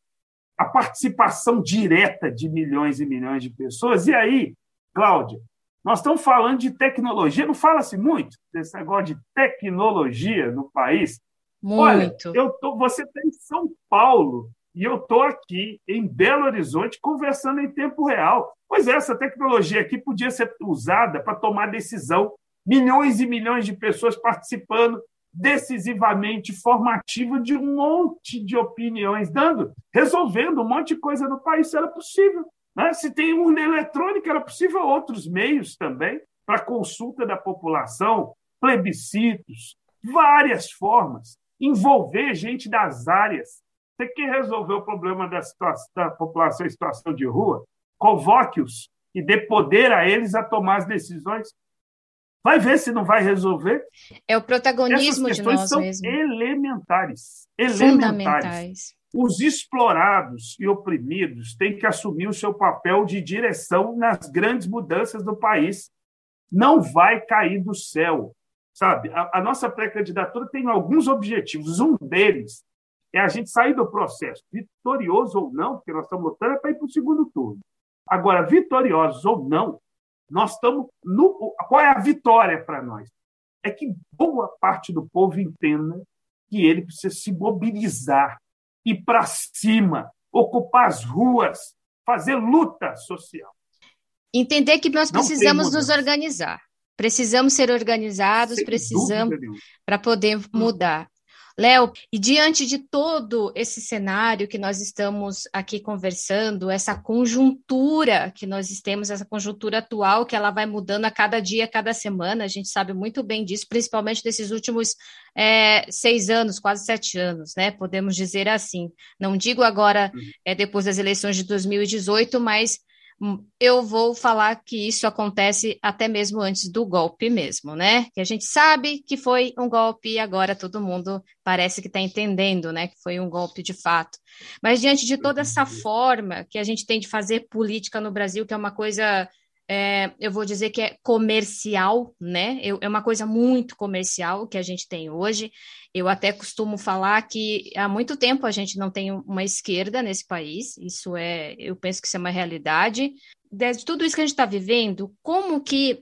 [SPEAKER 13] a participação direta de milhões e milhões de pessoas. E aí, Cláudia, nós estamos falando de tecnologia, não fala-se muito desse negócio de tecnologia no país.
[SPEAKER 1] Muito.
[SPEAKER 13] Olha, eu tô, você está em São Paulo e eu estou aqui em Belo Horizonte conversando em tempo real. Pois é, essa tecnologia aqui podia ser usada para tomar decisão milhões e milhões de pessoas participando decisivamente formativa de um monte de opiniões, dando, resolvendo um monte de coisa no país, era possível. Né? Se tem urna eletrônica, era possível outros meios também para consulta da população, plebiscitos, várias formas, envolver gente das áreas. Você quer resolver o problema da, situação, da população em situação de rua? Convoque-os e dê poder a eles a tomar as decisões. Vai ver se não vai resolver.
[SPEAKER 1] É o protagonismo de nós
[SPEAKER 13] são
[SPEAKER 1] mesmo.
[SPEAKER 13] elementares. Elementares. Os explorados e oprimidos têm que assumir o seu papel de direção nas grandes mudanças do país. Não vai cair do céu, sabe? A, a nossa pré-candidatura tem alguns objetivos. Um deles é a gente sair do processo, vitorioso ou não, porque nós estamos lutando é para ir para o segundo turno. Agora, vitoriosos ou não, nós estamos no. Qual é a vitória para nós? É que boa parte do povo entenda que ele precisa se mobilizar, ir para cima, ocupar as ruas, fazer luta social.
[SPEAKER 1] Entender que nós precisamos nos organizar. Precisamos ser organizados,
[SPEAKER 13] Sem
[SPEAKER 1] precisamos para poder mudar. Léo, e diante de todo esse cenário que nós estamos aqui conversando, essa conjuntura que nós temos, essa conjuntura atual, que ela vai mudando a cada dia, a cada semana, a gente sabe muito bem disso, principalmente desses últimos é, seis anos, quase sete anos, né? Podemos dizer assim. Não digo agora, é, depois das eleições de 2018, mas eu vou falar que isso acontece até mesmo antes do golpe mesmo, né? Que a gente sabe que foi um golpe e agora todo mundo parece que está entendendo, né? Que foi um golpe de fato. Mas diante de toda essa forma que a gente tem de fazer política no Brasil, que é uma coisa, é, eu vou dizer que é comercial, né? Eu- é uma coisa muito comercial que a gente tem hoje. Eu até costumo falar que há muito tempo a gente não tem uma esquerda nesse país. Isso é, eu penso que isso é uma realidade. De tudo isso que a gente está vivendo, como que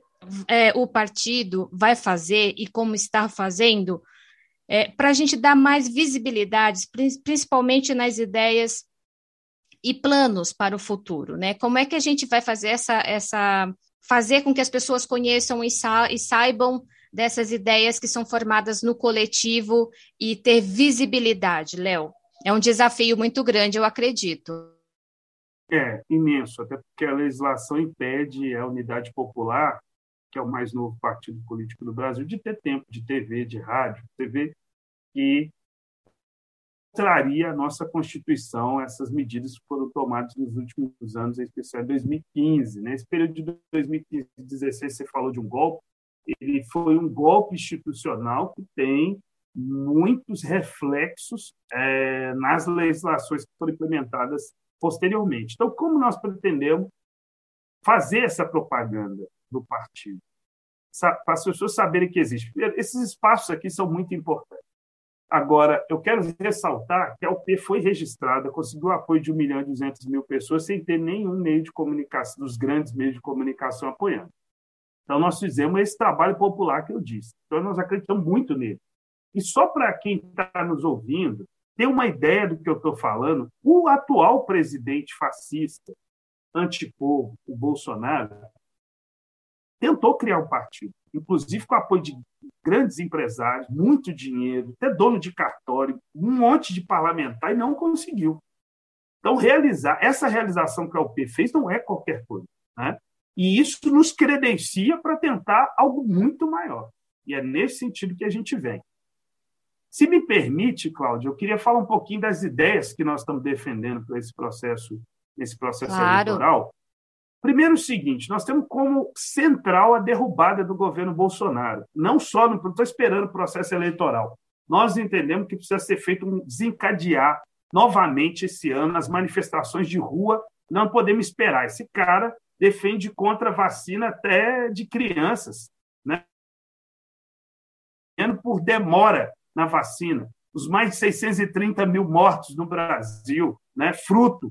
[SPEAKER 1] é, o partido vai fazer e como está fazendo para a gente dar mais visibilidade, prin- principalmente nas ideias e planos para o futuro, né? Como é que a gente vai fazer essa, essa fazer com que as pessoas conheçam e, sa e saibam dessas ideias que são formadas no coletivo e ter visibilidade, Léo? É um desafio muito grande, eu acredito.
[SPEAKER 13] É, imenso, até porque a legislação impede a Unidade Popular, que é o mais novo partido político do Brasil, de ter tempo de TV, de rádio, TV, que traria à nossa Constituição essas medidas que foram tomadas nos últimos anos, em especial em 2015. Nesse período de 2015 e 2016, você falou de um golpe, ele foi um golpe institucional que tem muitos reflexos é, nas legislações que foram implementadas posteriormente. Então, como nós pretendemos fazer essa propaganda do partido? Para as pessoas saberem que existe. Esses espaços aqui são muito importantes. Agora, eu quero ressaltar que a UP foi registrada, conseguiu apoio de 1 milhão e 200 mil pessoas sem ter nenhum meio de comunicação, dos grandes meios de comunicação apoiando. Então, nós fizemos esse trabalho popular que eu disse. Então, nós acreditamos muito nele. E só para quem está nos ouvindo ter uma ideia do que eu estou falando, o atual presidente fascista, antipovo, o Bolsonaro, tentou criar um partido, inclusive com o apoio de grandes empresários, muito dinheiro, até dono de cartório, um monte de parlamentar, e não conseguiu. Então, realizar essa realização que a UP fez não é qualquer coisa. Né? E isso nos credencia para tentar algo muito maior. E é nesse sentido que a gente vem. Se me permite, Cláudio, eu queria falar um pouquinho das ideias que nós estamos defendendo para esse processo, esse processo
[SPEAKER 1] Claro.
[SPEAKER 13] eleitoral. Primeiro, o seguinte: nós temos como central a derrubada do governo Bolsonaro. Não só, não estou esperando o processo eleitoral. Nós entendemos que precisa ser feito um desencadear novamente esse ano as manifestações de rua. Não podemos esperar. Esse cara defende contra a vacina até de crianças, né? por demora na vacina. Os mais de 630 mil mortos no Brasil, né? fruto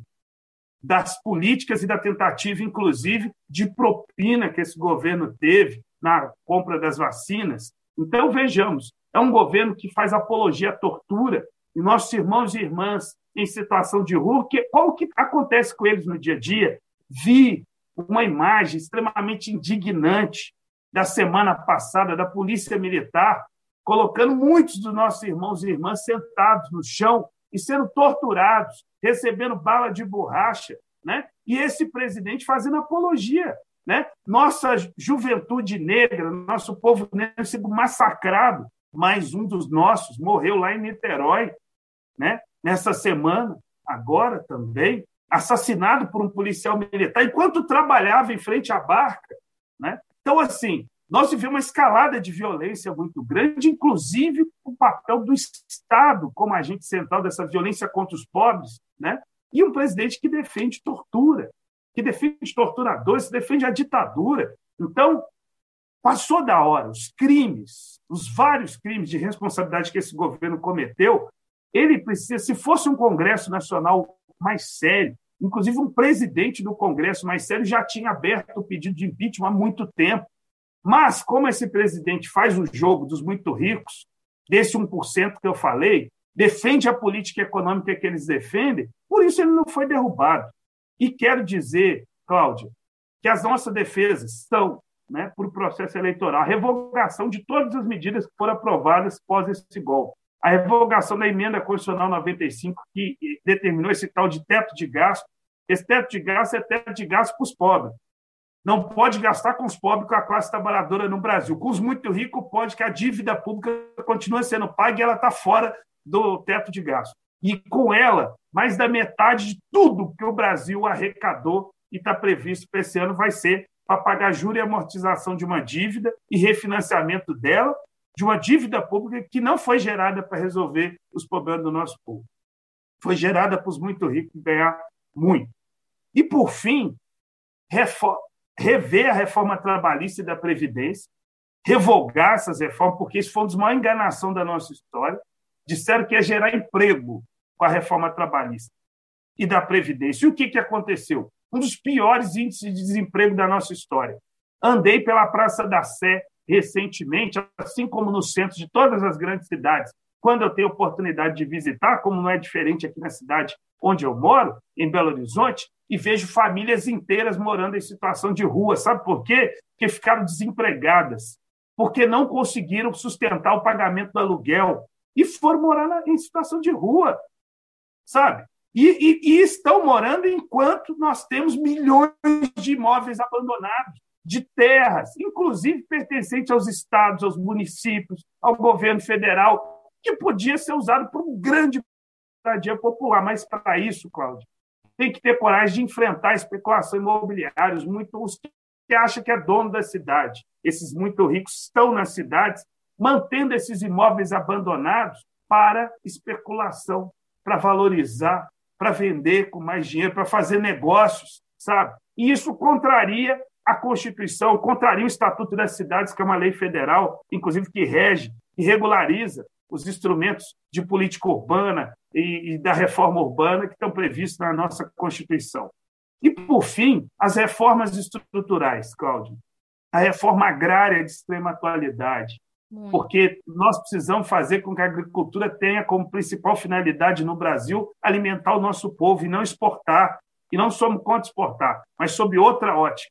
[SPEAKER 13] das políticas e da tentativa, inclusive, de propina que esse governo teve na compra das vacinas. Então, vejamos, é um governo que faz apologia à tortura e nossos irmãos e irmãs em situação de rua, que, qual o que acontece com eles no dia a dia? Vi uma imagem extremamente indignante da semana passada da Polícia Militar colocando muitos dos nossos irmãos e irmãs sentados no chão e sendo torturados, recebendo bala de borracha, né? E esse presidente fazendo apologia né? Nossa juventude negra, nosso povo negro sendo massacrado. Mais um dos nossos morreu lá em Niterói, né? Nessa semana, agora também, assassinado por um policial militar enquanto trabalhava em frente à barca, né? Então assim, nós vivemos uma escalada de violência muito grande, inclusive o papel do Estado como agente central dessa violência contra os pobres, né? E um presidente que defende tortura, que defende torturadores, que defende a ditadura. Então, passou da hora. Os crimes, os vários crimes de responsabilidade que esse governo cometeu, ele precisa, se fosse um Congresso Nacional mais sério, inclusive um presidente do Congresso mais sério já tinha aberto o pedido de impeachment há muito tempo. Mas, como esse presidente faz o jogo dos muito ricos, desse 1% que eu falei, defende a política econômica que eles defendem, por isso ele não foi derrubado. E quero dizer, Cláudia, que as nossas defesas são, né, por processo eleitoral, a revogação de todas as medidas que foram aprovadas pós esse golpe. A revogação da emenda constitucional 95, que determinou esse tal de teto de gasto. Esse teto de gasto é teto de gasto para os pobres. Não pode gastar com os pobres, com a classe trabalhadora no Brasil. Com os muito ricos, pode que a dívida pública continue sendo paga e ela está fora do teto de gasto e com ela, mais da metade de tudo que o Brasil arrecadou e está previsto para esse ano vai ser para pagar juros e amortização de uma dívida e refinanciamento dela, de uma dívida pública que não foi gerada para resolver os problemas do nosso povo. Foi gerada para os muito ricos ganhar muito. E, por fim, rever a reforma trabalhista e da Previdência, revogar essas reformas, porque isso foi uma enganações da nossa história. Disseram que ia gerar emprego com a reforma trabalhista e da Previdência. E o que, que aconteceu? Um dos piores índices de desemprego da nossa história. Andei pela Praça da Sé recentemente, assim como no centro de todas as grandes cidades. Quando eu tenho oportunidade de visitar, como não é diferente aqui na cidade onde eu moro, em Belo Horizonte, e vejo famílias inteiras morando em situação de rua. Sabe por quê? Porque ficaram desempregadas, porque não conseguiram sustentar o pagamento do aluguel e foram morar em situação de rua sabe? E, e, e, estão morando enquanto nós temos milhões de imóveis abandonados, de terras, inclusive pertencentes aos estados, aos municípios, ao governo federal, que podia ser usado por um grande moradia popular. Mas para isso, Cláudio, tem que ter coragem de enfrentar a especulação imobiliária. Os, muito, os que acham que é dono da cidade, esses muito ricos estão nas cidades, mantendo esses imóveis abandonados para especulação para valorizar, para vender com mais dinheiro, para fazer negócios, sabe? E isso contraria a Constituição, contraria o Estatuto das Cidades, que é uma lei federal, inclusive que rege e regulariza os instrumentos de política urbana e, e da reforma urbana que estão previstos na nossa Constituição. E, por fim, as reformas estruturais, Cláudio. A reforma agrária de extrema atualidade, muito. Porque nós precisamos fazer com que a agricultura tenha como principal finalidade no Brasil alimentar o nosso povo e não exportar. E não somos contra exportar, mas sob outra ótica,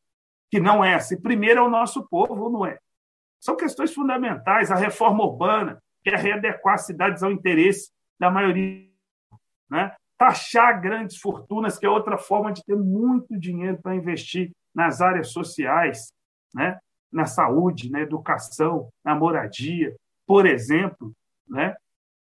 [SPEAKER 13] que não é essa. E primeiro é o nosso povo, ou não é? São questões fundamentais. A reforma urbana, que é readequar cidades ao interesse da maioria. Né? Taxar grandes fortunas, que é outra forma de ter muito dinheiro para investir nas áreas sociais. Né? na saúde, na educação, na moradia, por exemplo, né?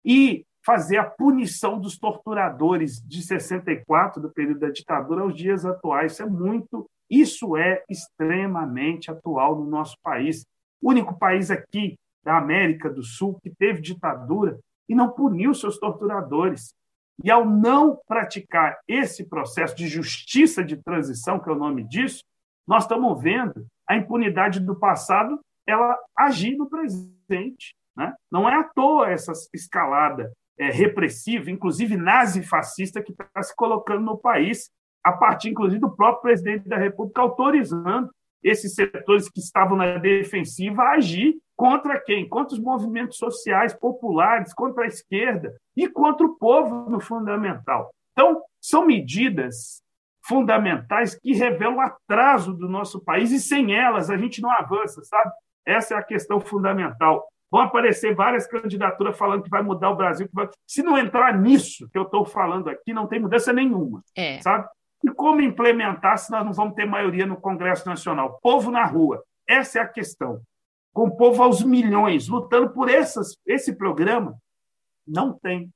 [SPEAKER 13] e fazer a punição dos torturadores de 64, do período da ditadura, aos dias atuais. Isso é muito, isso é extremamente atual no nosso país. O único país aqui da América do Sul que teve ditadura e não puniu seus torturadores. E ao não praticar esse processo de justiça de transição, que é o nome disso, nós estamos vendo a impunidade do passado ela agir no presente. Né? Não é à toa essa escalada é, repressiva, inclusive nazi-fascista, que está se colocando no país, a partir, inclusive, do próprio presidente da República autorizando esses setores que estavam na defensiva a agir contra quem? Contra os movimentos sociais populares, contra a esquerda e contra o povo no fundamental. Então, são medidas fundamentais que revelam o atraso do nosso país e sem elas a gente não avança, sabe? Essa é a questão fundamental. Vão aparecer várias candidaturas falando que vai mudar o Brasil. Se não entrar nisso que eu estou falando aqui, não tem mudança nenhuma, é. sabe? E como implementar se nós não vamos ter maioria no Congresso Nacional? Povo na rua. Essa é a questão. Com o povo aos milhões, lutando por essas, esse programa, não tem.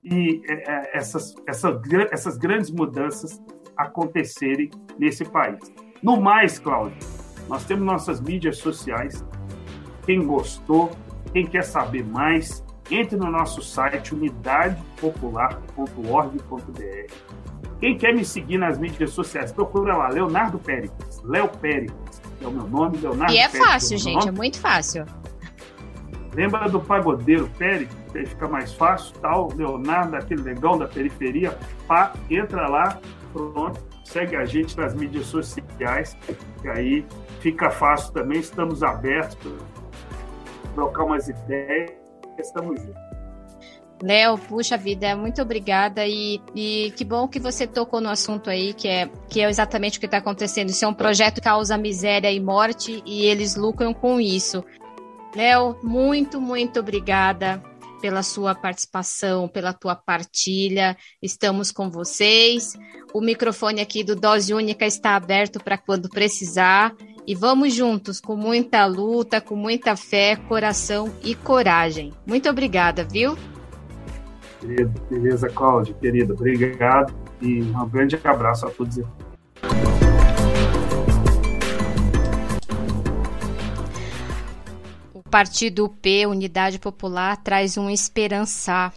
[SPEAKER 13] E é, é, essas, essas, essas grandes mudanças acontecerem nesse país. No mais, Cláudio, nós temos nossas mídias sociais. Quem gostou, quem quer saber mais, entre no nosso site unidadepopular.org.br. Quem quer me seguir nas mídias sociais, procura lá, Leonardo Péricles. Léo Péricles, é o meu nome, Leonardo
[SPEAKER 1] E é
[SPEAKER 13] Péricles,
[SPEAKER 1] fácil, gente, é muito fácil.
[SPEAKER 13] Lembra do pagodeiro Péricles? Aí fica mais fácil, tal, Leonardo, aquele negão da periferia, pá, entra lá, pronto, segue a gente nas mídias sociais, que aí fica fácil também, estamos abertos para trocar umas ideias, estamos juntos.
[SPEAKER 1] Léo, puxa vida, muito obrigada e, e, que bom que você tocou no assunto aí, que é, que é exatamente o que está acontecendo. Isso é um projeto que causa miséria e morte e eles lucram com isso. Léo, muito, muito obrigada pela sua participação, pela tua partilha. Estamos com vocês. O microfone aqui do Dose Única está aberto para quando precisar. E vamos juntos, com muita luta, com muita fé, coração e coragem. Muito obrigada, viu?
[SPEAKER 13] Beleza, Cláudio, querido. Obrigado e um grande abraço a todos.
[SPEAKER 1] O Partido P, Unidade Popular, traz um esperançar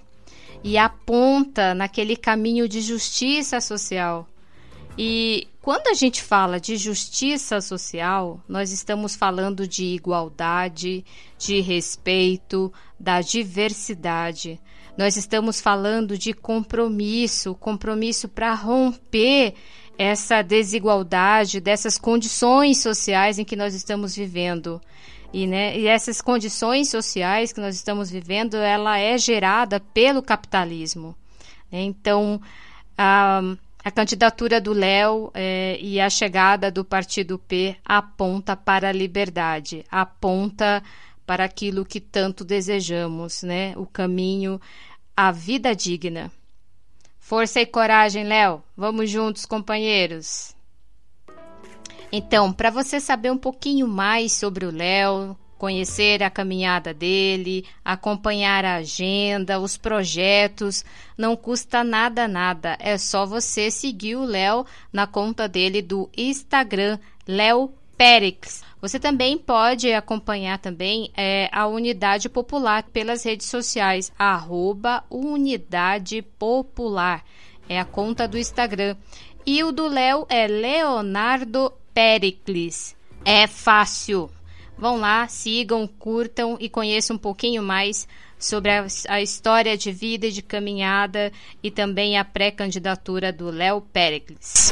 [SPEAKER 1] e aponta naquele caminho de justiça social. E quando a gente fala de justiça social, nós estamos falando de igualdade, de respeito, da diversidade. Nós estamos falando de compromisso, compromisso para romper essa desigualdade, dessas condições sociais em que nós estamos vivendo. E, né, e essas condições sociais que nós estamos vivendo, ela é gerada pelo capitalismo. Então, a, a candidatura do Léo é, e a chegada do Partido P aponta para a liberdade, aponta para aquilo que tanto desejamos, né? O caminho a vida digna. Força e coragem, Léo. Vamos juntos, companheiros. Então, para você saber um pouquinho mais sobre o Léo, conhecer a caminhada dele, acompanhar a agenda, os projetos, não custa nada, nada. É só você seguir o Léo na conta dele do Instagram, Léo Périx. Você também pode acompanhar também é, a Unidade Popular pelas redes sociais, arroba Unidade Popular. É a conta do Instagram. E o do Léo é Leonardo Pericles. É fácil. Vão lá, sigam, curtam e conheçam um pouquinho mais sobre a, a história de vida e de caminhada e também a pré-candidatura do Léo Pericles.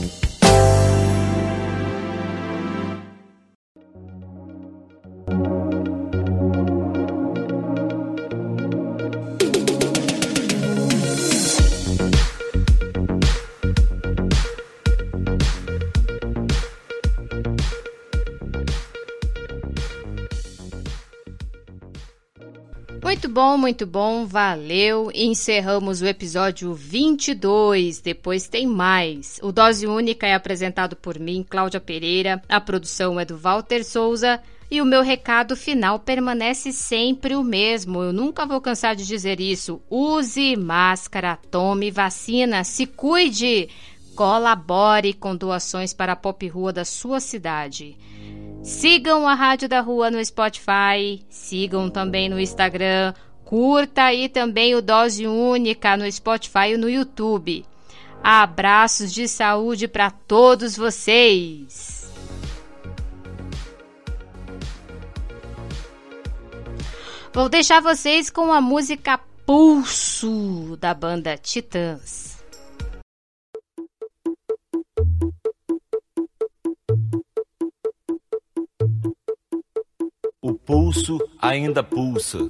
[SPEAKER 1] Muito bom, valeu. Encerramos o episódio 22. Depois tem mais. O Dose Única é apresentado por mim, Cláudia Pereira. A produção é do Walter Souza. E o meu recado final permanece sempre o mesmo. Eu nunca vou cansar de dizer isso. Use máscara, tome vacina, se cuide. Colabore com doações para a pop rua da sua cidade. Sigam a Rádio da Rua no Spotify, sigam também no Instagram, curta aí também o Dose Única no Spotify e no YouTube. Abraços de saúde para todos vocês. Vou deixar vocês com a música Pulso da banda Titãs.
[SPEAKER 14] O pulso ainda pulsa.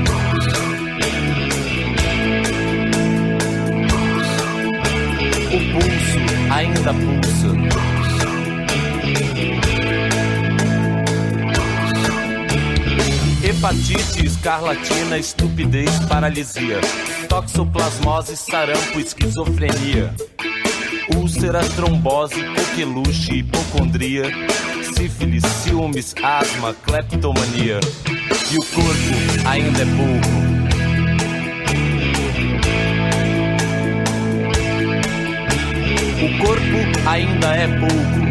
[SPEAKER 14] Ainda pulsa. Hepatite, escarlatina, estupidez, paralisia. Toxoplasmose, sarampo, esquizofrenia. Úlcera, trombose, coqueluche, hipocondria. Sífilis, ciúmes, asma, cleptomania. E o corpo ainda é pouco. O corpo ainda é pouco.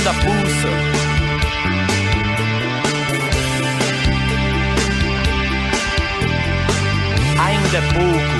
[SPEAKER 14] Ainda pulsa. Ainda é pouco.